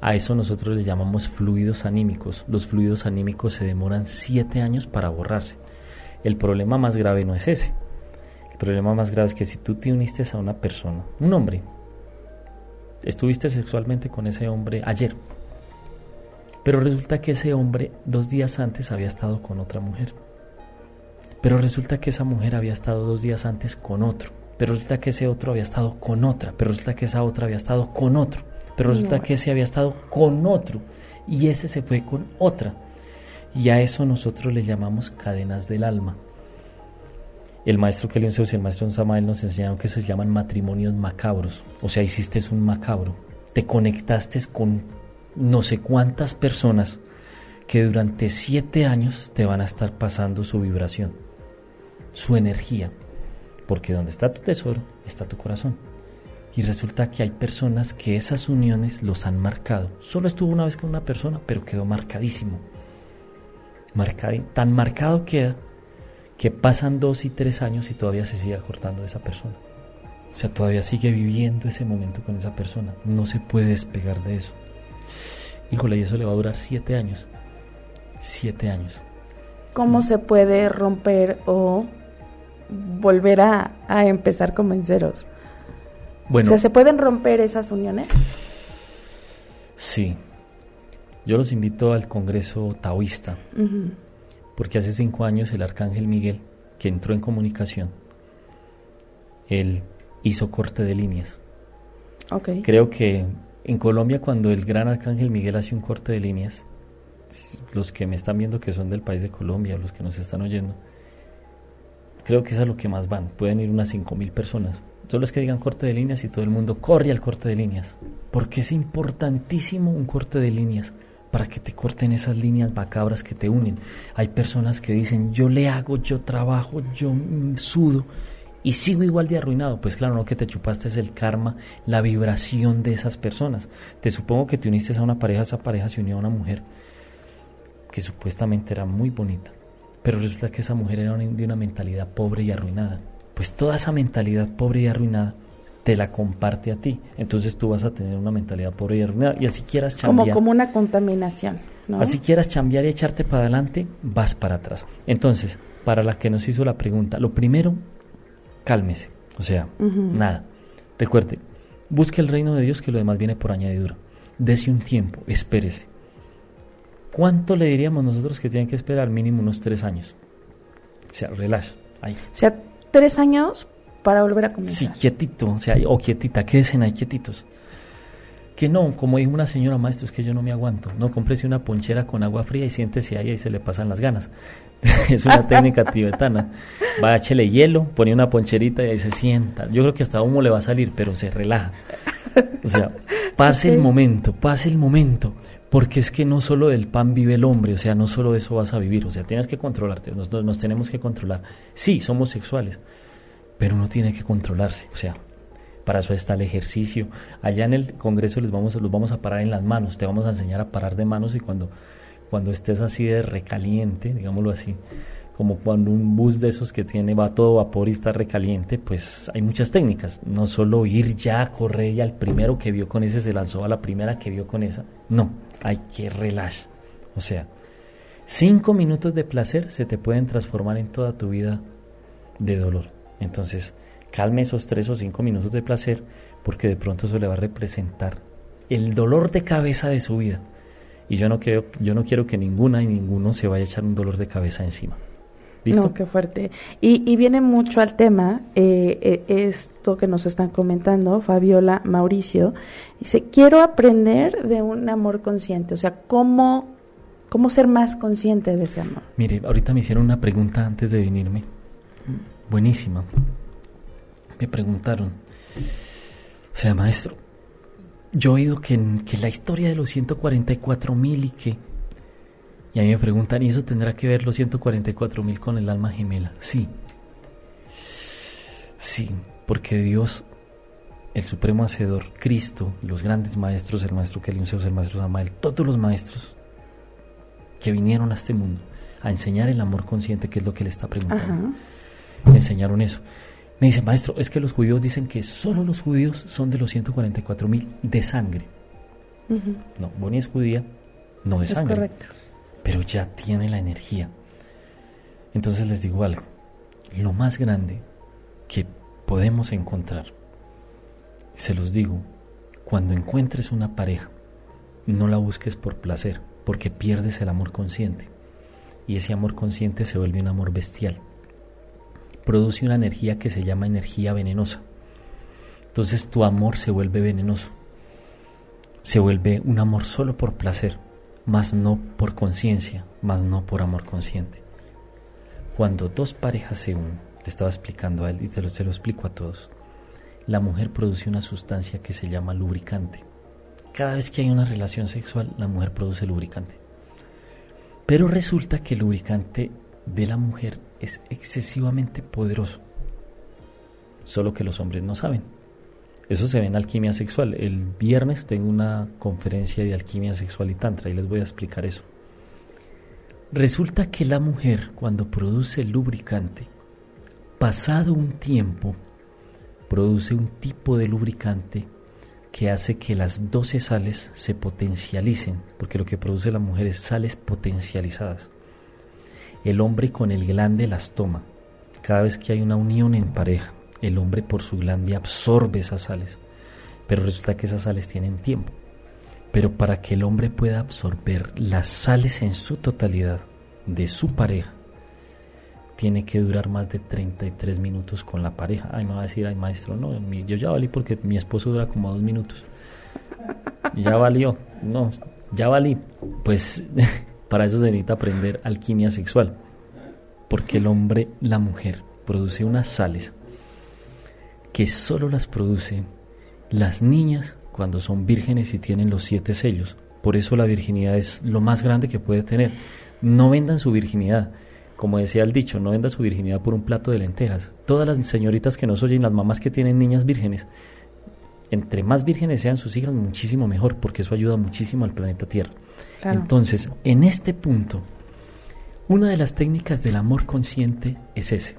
A eso nosotros le llamamos fluidos anímicos. Los fluidos anímicos se demoran siete años para borrarse. El problema más grave no es ese. El problema más grave es que si tú te uniste a una persona, un hombre, estuviste sexualmente con ese hombre ayer, pero resulta que ese hombre dos días antes había estado con otra mujer. Pero resulta que esa mujer había estado dos días antes con otro pero resulta que ese otro había estado con otra, pero resulta que esa otra había estado con otro, pero resulta que ese había estado con otro y ese se fue con otra. Y a eso nosotros le llamamos cadenas del alma. El maestro Kelion Zeus y el maestro Samael nos enseñaron que eso se llaman matrimonios macabros. O sea, hiciste un macabro. Te conectaste con no sé cuántas personas que durante siete años te van a estar pasando su vibración, su energía. Porque donde está tu tesoro está tu corazón. Y resulta que hay personas que esas uniones los han marcado. Solo estuvo una vez con una persona, pero quedó marcadísimo. tan marcado queda que pasan dos y tres años y todavía se sigue acordando de esa persona. O sea, todavía sigue viviendo ese momento con esa persona. No se puede despegar de eso. Híjole, y eso le va a durar siete años. Siete años. ¿Cómo se puede romper o volver a, empezar con venceros. Bueno. O sea, ¿se pueden romper esas uniones? Sí. Yo los invito al Congreso Taoísta, porque hace cinco años el Arcángel Miguel, que entró en comunicación, él hizo corte de líneas. Okay. Creo que en Colombia cuando el gran Arcángel Miguel hace un corte de líneas, los que me están viendo que son del país de Colombia, los que nos están oyendo, Creo que es a lo que más van. Pueden ir unas 5.000 personas. Solo es que digan corte de líneas y todo el mundo corre al corte de líneas. Porque es importantísimo un corte de líneas para que te corten esas líneas macabras que te unen. Hay personas que dicen, yo le hago, yo trabajo, yo sudo y sigo igual de arruinado. Pues claro, lo que te chupaste es el karma, la vibración de esas personas. Te supongo que te uniste a una pareja, esa pareja se unió a una mujer que supuestamente era muy bonita pero resulta que esa mujer era de una mentalidad pobre y arruinada. Pues toda esa mentalidad pobre y arruinada te la comparte a ti. Entonces tú vas a tener una mentalidad pobre y arruinada. Y así quieras cambiar. Como, como una contaminación. ¿no? Así quieras cambiar y echarte para adelante, vas para atrás. Entonces, para la que nos hizo la pregunta, lo primero, cálmese. O sea, nada. Recuerde, busque el reino de Dios que lo demás viene por añadidura. Dese un tiempo, espérese. ¿Cuánto le diríamos nosotros que tienen que esperar? Mínimo unos tres años. O sea, relax. Ahí. O sea, tres años para volver a comenzar. Sí, quietito, o sea, o quietita, quédense ahí quietitos. Que no, como dijo una señora maestro, es que yo no me aguanto. No, cómprese una ponchera con agua fría y siéntese ahí y se le pasan las ganas. es una técnica tibetana. Va, échele hielo, pone una poncherita y ahí se sienta. Yo creo que hasta humo le va a salir, pero se relaja. O sea, pase el momento, pase el momento. Porque es que no solo del pan vive el hombre, o sea, no solo de eso vas a vivir, o sea, tienes que controlarte, nos, nos tenemos que controlar. Sí, somos sexuales, pero uno tiene que controlarse, o sea, para eso está el ejercicio. Allá en el Congreso les vamos, los vamos a parar en las manos, te vamos a enseñar a parar de manos y cuando, cuando estés así de recaliente, digámoslo así, como cuando un bus de esos que tiene va todo vapor y está recaliente, pues hay muchas técnicas. No solo ir ya a correr y al primero que vio con ese se lanzó a la primera que vio con esa. No, hay que relajar. O sea, cinco minutos de placer se te pueden transformar en toda tu vida de dolor. Entonces, calme esos tres o cinco minutos de placer porque de pronto eso le va a representar el dolor de cabeza de su vida. Y yo no, quiero, yo no quiero que ninguna y ninguno se vaya a echar un dolor de cabeza encima. ¿Listo? No, qué fuerte. Y, viene mucho al tema eh, eh, esto que nos están comentando Fabiola, Mauricio. Dice, quiero aprender de un amor consciente, o sea, ¿cómo, cómo ser más consciente de ese amor? Mire, ahorita me hicieron una pregunta antes de venirme, buenísima. Me preguntaron, o sea, maestro, yo he oído que, que la historia de los 144 mil y que y a mí me preguntan, ¿y eso tendrá que ver los 144 mil con el alma gemela? Sí. Sí, porque Dios, el Supremo Hacedor, Cristo, los grandes maestros, el maestro Kelionceos, el maestro Samael, todos los maestros que vinieron a este mundo a enseñar el amor consciente, que es lo que le está preguntando, enseñaron eso. Me dice, maestro, es que los judíos dicen que solo los judíos son de los 144 mil de sangre. No, Bonnie es judía, no de sangre. Es correcto pero ya tiene la energía. Entonces les digo algo, lo más grande que podemos encontrar, se los digo, cuando encuentres una pareja, no la busques por placer, porque pierdes el amor consciente. Y ese amor consciente se vuelve un amor bestial. Produce una energía que se llama energía venenosa. Entonces tu amor se vuelve venenoso. Se vuelve un amor solo por placer mas no por conciencia, mas no por amor consciente. Cuando dos parejas se unen, le estaba explicando a él y te lo, se lo explico a todos, la mujer produce una sustancia que se llama lubricante. Cada vez que hay una relación sexual, la mujer produce lubricante. Pero resulta que el lubricante de la mujer es excesivamente poderoso, solo que los hombres no saben. Eso se ve en alquimia sexual. El viernes tengo una conferencia de alquimia sexual y tantra y les voy a explicar eso. Resulta que la mujer cuando produce lubricante, pasado un tiempo, produce un tipo de lubricante que hace que las 12 sales se potencialicen, porque lo que produce la mujer es sales potencializadas. El hombre con el glande las toma cada vez que hay una unión en pareja el hombre por su glande absorbe esas sales, pero resulta que esas sales tienen tiempo. Pero para que el hombre pueda absorber las sales en su totalidad de su pareja, tiene que durar más de 33 minutos con la pareja. Ay, me va a decir, ay, maestro, no, yo ya valí porque mi esposo dura como dos minutos. Ya valió, no, ya valí. Pues para eso se necesita aprender alquimia sexual. Porque el hombre, la mujer, produce unas sales que solo las producen las niñas cuando son vírgenes y tienen los siete sellos. Por eso la virginidad es lo más grande que puede tener. No vendan su virginidad. Como decía el dicho, no vendan su virginidad por un plato de lentejas. Todas las señoritas que nos oyen, las mamás que tienen niñas vírgenes, entre más vírgenes sean sus hijas, muchísimo mejor, porque eso ayuda muchísimo al planeta Tierra. Entonces, en este punto, una de las técnicas del amor consciente es ese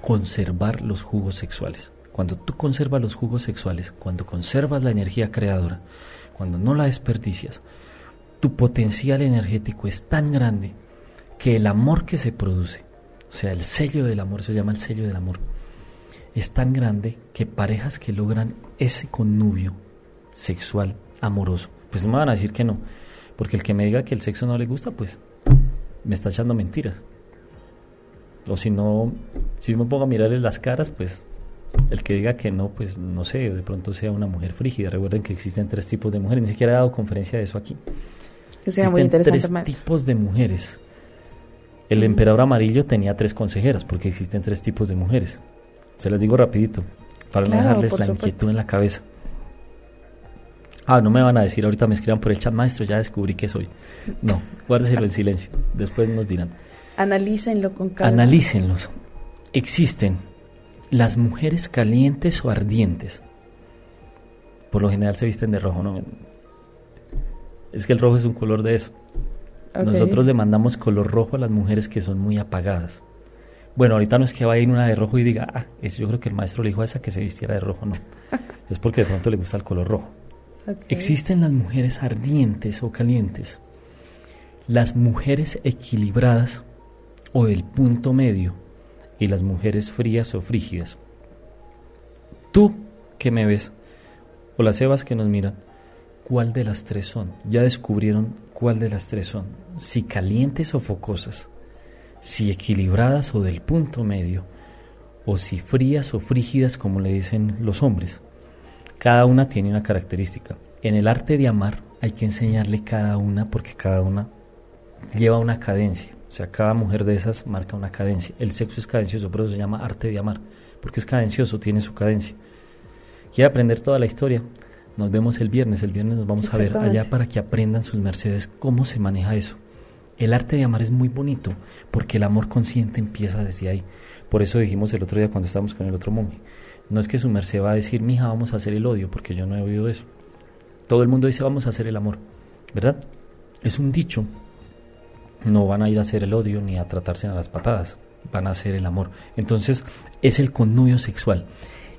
conservar los jugos sexuales. Cuando tú conservas los jugos sexuales, cuando conservas la energía creadora, cuando no la desperdicias, tu potencial energético es tan grande que el amor que se produce, o sea, el sello del amor, se llama el sello del amor, es tan grande que parejas que logran ese connubio sexual amoroso, pues no me van a decir que no, porque el que me diga que el sexo no le gusta, pues me está echando mentiras. O si no, si me pongo a mirarle las caras, pues el que diga que no, pues no sé, de pronto sea una mujer frígida. Recuerden que existen tres tipos de mujeres, ni siquiera he dado conferencia de eso aquí. Que sea muy interesante. Tres tipos de mujeres. El emperador amarillo tenía tres consejeras, porque existen tres tipos de mujeres. Se las digo rapidito, para no dejarles la inquietud en la cabeza. Ah, no me van a decir, ahorita me escriban por el chat, maestro, ya descubrí que soy. No, guárdeselo en silencio, después nos dirán. Analícenlo con calma. Analícenlos. Existen las mujeres calientes o ardientes. Por lo general se visten de rojo, ¿no? Es que el rojo es un color de eso. Nosotros le mandamos color rojo a las mujeres que son muy apagadas. Bueno, ahorita no es que vaya en una de rojo y diga, ah, es, yo creo que el maestro le dijo a esa que se vistiera de rojo, no. es porque de pronto le gusta el color rojo. Existen las mujeres ardientes o calientes, las mujeres equilibradas o del punto medio y las mujeres frías o frígidas. Tú que me ves, o las evas que nos miran, cuál de las tres son. Ya descubrieron cuál de las tres son. Si calientes o focosas, si equilibradas o del punto medio, o si frías o frígidas como le dicen los hombres. Cada una tiene una característica. En el arte de amar hay que enseñarle cada una porque cada una lleva una cadencia. O sea, cada mujer de esas marca una cadencia. El sexo es cadencioso, por eso se llama arte de amar, porque es cadencioso, tiene su cadencia. ¿Quiere aprender toda la historia? Nos vemos el viernes. El viernes nos vamos a ver allá para que aprendan sus mercedes cómo se maneja eso. El arte de amar es muy bonito porque el amor consciente empieza desde ahí. Por eso dijimos el otro día cuando estábamos con el otro monje. No es que su merced va a decir, mija, vamos a hacer el odio, porque yo no he oído eso. Todo el mundo dice, vamos a hacer el amor, ¿verdad? Es un dicho. No van a ir a hacer el odio ni a tratarse a las patadas, van a hacer el amor. Entonces, es el connubio sexual.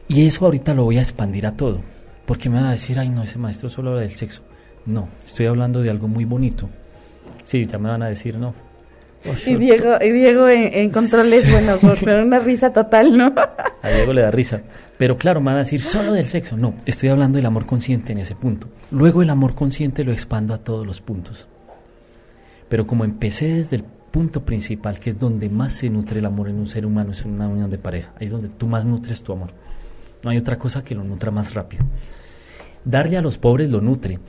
Y eso ahorita lo voy a expandir a todo. Porque me van a decir, ay, no, ese maestro solo habla del sexo. No, estoy hablando de algo muy bonito. Sí, ya me van a decir, no. Y Diego, y Diego en, controles, bueno, con una risa total, ¿no? A Diego le da risa. Pero claro, me van a decir, solo del sexo. No, estoy hablando del amor consciente en ese punto. Luego el amor consciente lo expando a todos los puntos. Pero como empecé desde el punto principal, que es donde más se nutre el amor en un ser humano, es una unión de pareja. Ahí es donde tú más nutres tu amor. No hay otra cosa que lo nutra más rápido. Darle a los pobres lo nutre.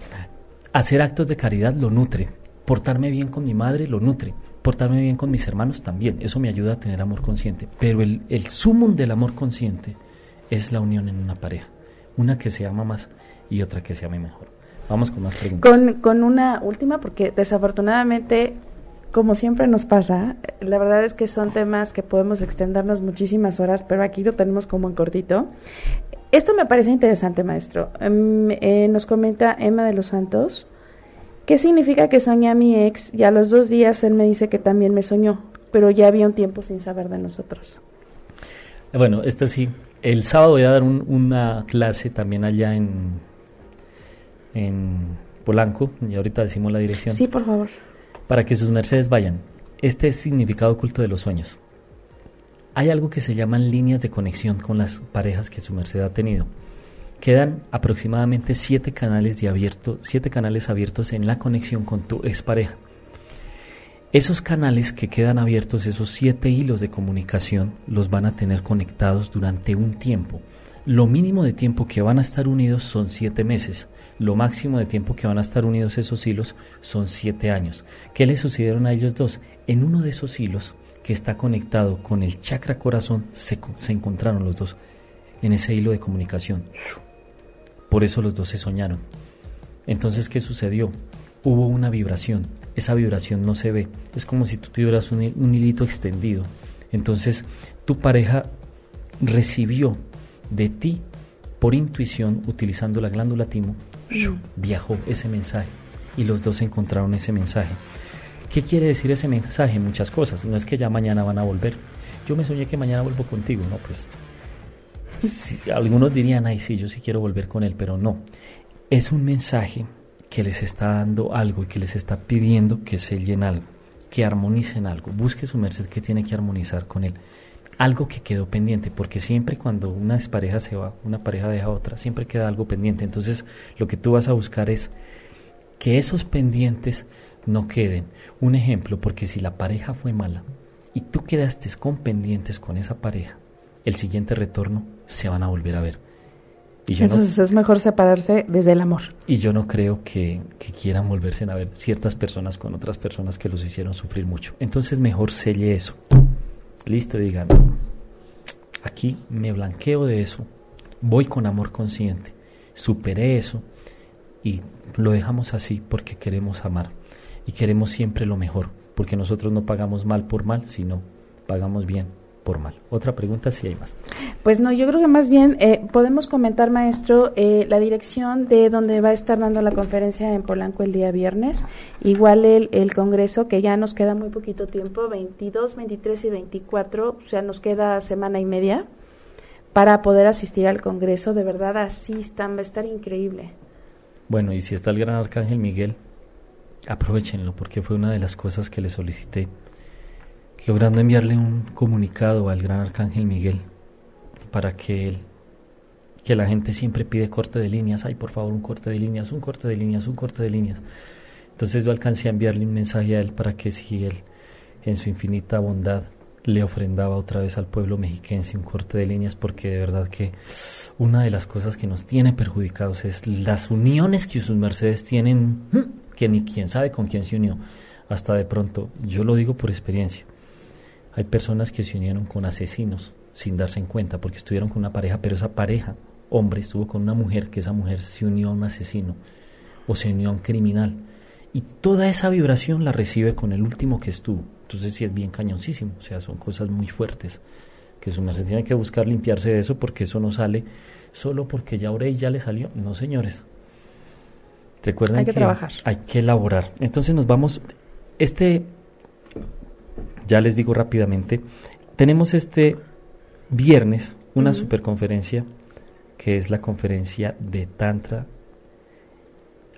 Hacer actos de caridad lo nutre. Portarme bien con mi madre lo nutre. Portarme bien con mis hermanos también. Eso me ayuda a tener amor consciente. Pero el, el sumum del amor consciente es la unión en una pareja. Una que se ama más y otra que se ame mejor. Vamos con más preguntas. Con, con una última, porque desafortunadamente como siempre nos pasa, la verdad es que son temas que podemos extendernos muchísimas horas, pero aquí lo tenemos como en cortito. Esto me parece interesante, maestro. Em, eh, nos comenta Emma de los Santos. ¿Qué significa que soñé a mi ex y a los dos días él me dice que también me soñó, pero ya había un tiempo sin saber de nosotros? Bueno, esto sí. El sábado voy a dar una clase también allá en, en Polanco, y ahorita decimos la dirección. Sí, por favor para que sus mercedes vayan. Este es significado oculto de los sueños. Hay algo que se llaman líneas de conexión con las parejas que su merced ha tenido. Quedan aproximadamente siete canales, de abierto, siete canales abiertos en la conexión con tu expareja. Esos canales que quedan abiertos, esos siete hilos de comunicación, los van a tener conectados durante un tiempo. Lo mínimo de tiempo que van a estar unidos son siete meses. Lo máximo de tiempo que van a estar unidos esos hilos son siete años. ¿Qué le sucedieron a ellos dos? En uno de esos hilos que está conectado con el chakra corazón se, se encontraron los dos en ese hilo de comunicación. Por eso los dos se soñaron. Entonces, ¿qué sucedió? Hubo una vibración. Esa vibración no se ve. Es como si tú tuvieras un, un hilito extendido. Entonces, tu pareja recibió de ti por intuición, utilizando la glándula timo, viajó ese mensaje y los dos encontraron ese mensaje. ¿Qué quiere decir ese mensaje? Muchas cosas. No es que ya mañana van a volver. Yo me soñé que mañana vuelvo contigo, ¿no? Pues algunos dirían, ay, sí, yo sí quiero volver con él, pero no. Es un mensaje que les está dando algo y que les está pidiendo que sellen algo, que armonicen algo. Busque su merced que tiene que armonizar con él algo que quedó pendiente, porque siempre cuando una pareja se va, una pareja deja otra, siempre queda algo pendiente. Entonces, lo que tú vas a buscar es que esos pendientes no queden. Un ejemplo, porque si la pareja fue mala y tú quedaste con pendientes con esa pareja, el siguiente retorno se van a volver a ver. Y Entonces es mejor separarse desde el amor. Y yo no creo que, que, quieran volverse a ver ciertas personas con otras personas que los hicieron sufrir mucho. Entonces mejor selle eso. Listo, digan, aquí me blanqueo de eso, voy con amor consciente, superé eso y lo dejamos así porque queremos amar y queremos siempre lo mejor, porque nosotros no pagamos mal por mal, sino pagamos bien por mal. Otra pregunta si hay más. Pues no, yo creo que más bien eh, podemos comentar, maestro, eh, la dirección de donde va a estar dando la conferencia en Polanco el día viernes, igual el, el Congreso, que ya nos queda muy poquito tiempo, 22, 23 y 24, o sea, nos queda semana y media para poder asistir al Congreso. De verdad, asistan, va a estar increíble. Bueno, y si está el gran Arcángel Miguel, aprovechenlo, porque fue una de las cosas que le solicité logrando enviarle un comunicado al gran arcángel Miguel para que él que la gente siempre pide corte de líneas, ay por favor un corte de líneas, un corte de líneas, un corte de líneas. Entonces yo alcancé a enviarle un mensaje a él para que si él en su infinita bondad le ofrendaba otra vez al pueblo mexiquense un corte de líneas porque de verdad que una de las cosas que nos tiene perjudicados es las uniones que sus mercedes tienen, que ni quién sabe con quién se unió. Hasta de pronto, yo lo digo por experiencia, hay personas que se unieron con asesinos sin darse en cuenta porque estuvieron con una pareja, pero esa pareja, hombre, estuvo con una mujer, que esa mujer se unió a un asesino o se unió a un criminal. Y toda esa vibración la recibe con el último que estuvo. Entonces sí es bien cañoncísimo, o sea, son cosas muy fuertes que su merced tiene que buscar limpiarse de eso porque eso no sale solo porque ya oré y ya le salió. No, señores. Recuerden hay que, trabajar. Hay que elaborar. Entonces nos vamos. Este, ya les digo rápidamente, tenemos este viernes una superconferencia que es la conferencia de Tantra,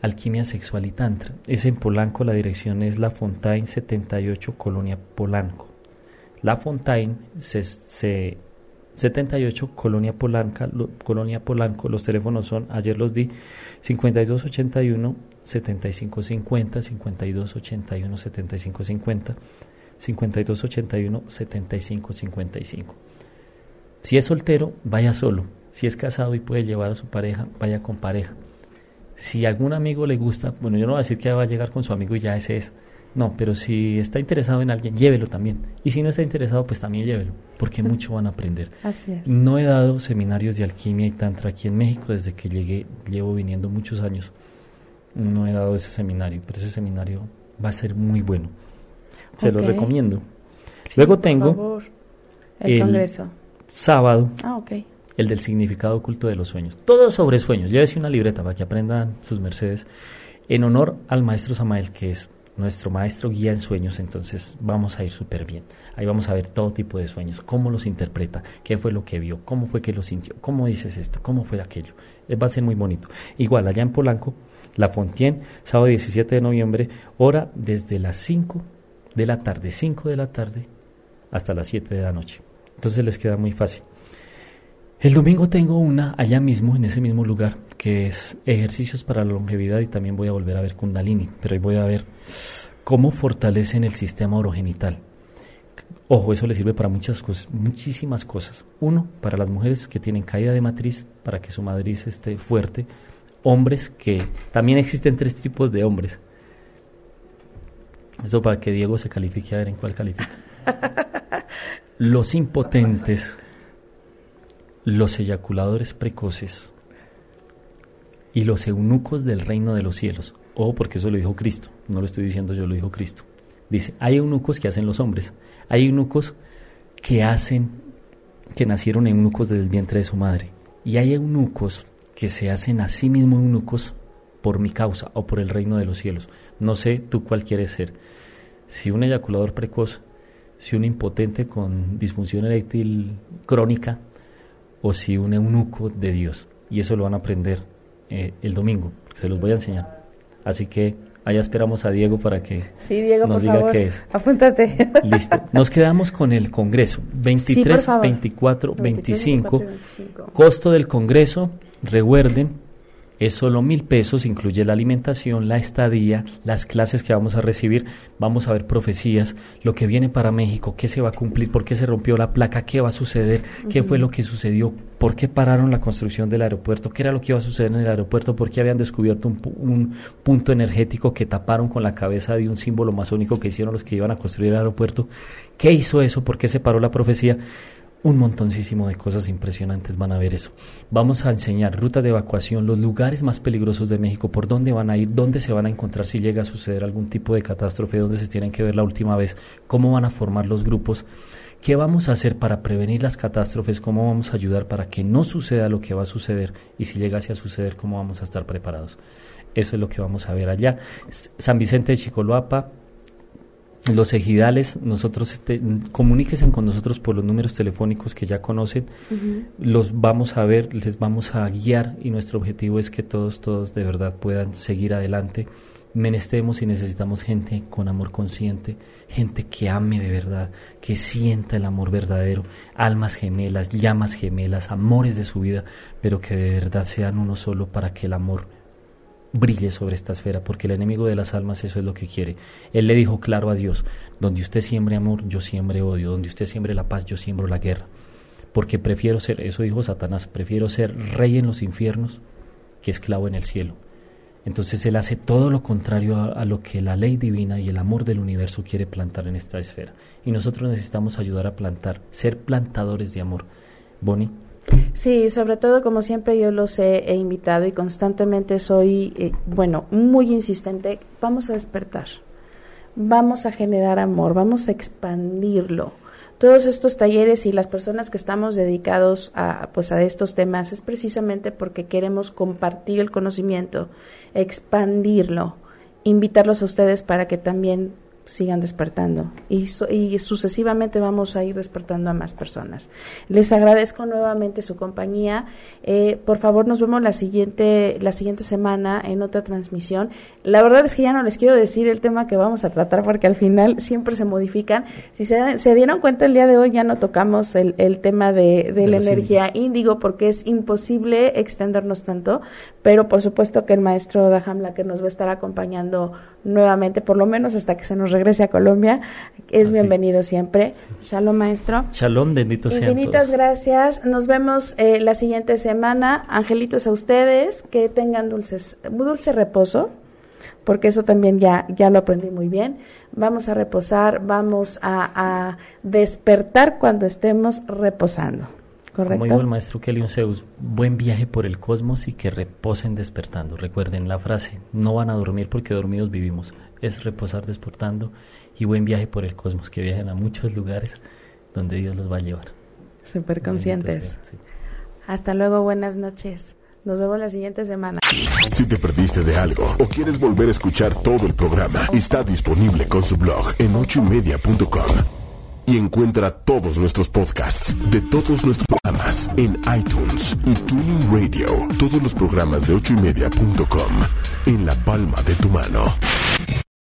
Alquimia Sexual y Tantra. Es en Polanco, la dirección es La Fontaine 78, Colonia Polanco. La Fontaine, 78, Colonia, Polanca, Colonia Polanco. Los teléfonos son, ayer los di, 5281 7550, 5281 7550, 5281 7555. Si es soltero, vaya solo. Si es casado y puede llevar a su pareja, vaya con pareja. Si algún amigo le gusta, bueno, yo no voy a decir que va a llegar con su amigo y ya ese es. No, pero si está interesado en alguien, llévelo también. Y si no está interesado, pues también llévelo, porque mucho van a aprender. Así es. No he dado seminarios de alquimia y tantra aquí en México desde que llegué, llevo viniendo muchos años. No he dado ese seminario, pero ese seminario va a ser muy bueno. Se lo recomiendo. Luego tengo el, Congreso. Sábado. Ah, ok. El del significado oculto de los sueños. Todo sobre sueños. Llévese una libreta para que aprendan sus mercedes. En honor al maestro Samael, que es nuestro maestro guía en sueños, entonces vamos a ir súper bien. Ahí vamos a ver todo tipo de sueños, cómo los interpreta, qué fue lo que vio, cómo fue que lo sintió, cómo dices esto, cómo fue aquello. Eh, va a ser muy bonito. Igual, allá en Polanco, La Fontienne, sábado 17 de noviembre, hora desde las 5 de la tarde, 5 de la tarde hasta las 7 de la noche. Entonces les queda muy fácil. El domingo tengo una allá mismo, en ese mismo lugar, que es ejercicios para la longevidad y también voy a volver a ver Kundalini, pero ahí voy a ver cómo fortalecen el sistema orogenital. Ojo, eso le sirve para muchas cosas, muchísimas cosas. Uno, para las mujeres que tienen caída de matriz, para que su matriz esté fuerte. Hombres que también existen tres tipos de hombres. Eso para que Diego se califique a ver en cuál califica. Los impotentes los eyaculadores precoces y los eunucos del reino de los cielos. o porque eso lo dijo Cristo, no lo estoy diciendo yo, lo dijo Cristo. Dice, hay eunucos que hacen los hombres, hay eunucos que hacen, que nacieron eunucos desde el vientre de su madre, y hay eunucos que se hacen a sí mismos eunucos por mi causa o por el reino de los cielos. No sé tú cuál quieres ser. Si un eyaculador precoz, si un impotente con disfunción eréctil crónica, o si un eunuco de Dios. Y eso lo van a aprender eh, el domingo, se los voy a enseñar. Así que allá esperamos a Diego para que nos diga qué es. Apúntate. Listo. Nos quedamos con el Congreso. 23, 24, 25. Costo del Congreso, recuerden, es solo mil pesos, incluye la alimentación, la estadía, las clases que vamos a recibir, vamos a ver profecías, lo que viene para México, qué se va a cumplir, por qué se rompió la placa, qué va a suceder, qué fue lo que sucedió, por qué pararon la construcción del aeropuerto, qué era lo que iba a suceder en el aeropuerto, por qué habían descubierto un, un punto energético que taparon con la cabeza de un símbolo masónico que hicieron los que iban a construir el aeropuerto, qué hizo eso, por qué se paró la profecía un montoncísimo de cosas impresionantes van a ver eso. Vamos a enseñar rutas de evacuación, los lugares más peligrosos de México, por dónde van a ir, dónde se van a encontrar si llega a suceder algún tipo de catástrofe, dónde se tienen que ver la última vez, cómo van a formar los grupos, qué vamos a hacer para prevenir las catástrofes, cómo vamos a ayudar para que no suceda lo que va a suceder y si llegase a suceder, cómo vamos a estar preparados. Eso es lo que vamos a ver allá. San Vicente de Chicoloapa, los ejidales, nosotros este, comuníquense con nosotros por los números telefónicos que ya conocen, los vamos a ver, les vamos a guiar y nuestro objetivo es que todos, todos de verdad puedan seguir adelante. menestemos y necesitamos gente con amor consciente, gente que ame de verdad, que sienta el amor verdadero, almas gemelas, llamas gemelas, amores de su vida, pero que de verdad sean uno solo para que el amor brille sobre esta esfera, porque el enemigo de las almas eso es lo que quiere. Él le dijo claro a Dios, donde usted siembre amor, yo siembre odio, donde usted siembre la paz, yo siembro la guerra, porque prefiero ser, eso dijo Satanás, prefiero ser rey en los infiernos que esclavo en el cielo. Entonces Él hace todo lo contrario a, lo que la ley divina y el amor del universo quiere plantar en esta esfera. Y nosotros necesitamos ayudar a plantar, ser plantadores de amor. Bonnie. Sí, sobre todo como siempre yo los he, invitado y constantemente soy, eh, bueno, muy insistente, vamos a despertar, vamos a generar amor, vamos a expandirlo. Todos estos talleres y las personas que estamos dedicados a, pues, a estos temas es precisamente porque queremos compartir el conocimiento, expandirlo, invitarlos a ustedes para que también sigan despertando y, y, sucesivamente vamos a ir despertando a más personas. Les agradezco nuevamente su compañía. Eh, por favor, nos vemos la siguiente, la siguiente semana en otra transmisión. La verdad es que ya no les quiero decir el tema que vamos a tratar porque al final siempre se modifican. Si se, se dieron cuenta el día de hoy ya no tocamos el, el tema de, de la energía índigo porque es imposible extendernos tanto, pero por supuesto que el maestro Dahamla que nos va a estar acompañando nuevamente, por lo menos hasta que se nos regrese a Colombia, es bienvenido siempre. Shalom, maestro. Shalom, bendito sea. Infinitas gracias. Nos vemos eh, la siguiente semana. Angelitos a ustedes, que tengan dulces, dulce reposo, porque eso también ya, ya lo aprendí muy bien. Vamos a reposar, vamos a despertar cuando estemos reposando. Como dijo el maestro Kelly Zeus, buen viaje por el cosmos y que reposen despertando. Recuerden la frase, no van a dormir porque dormidos vivimos. Es reposar despertando y buen viaje por el cosmos, que viajen a muchos lugares donde Dios los va a llevar. Súper conscientes. Hasta luego, buenas noches. Nos vemos la siguiente semana. Si te perdiste de algo o quieres volver a escuchar todo el programa, está disponible con su blog en ochoymedia.com y encuentra todos nuestros podcasts de todos nuestros programas en iTunes y Tuning Radio. Todos los programas de ochoymedia.com en la palma de tu mano.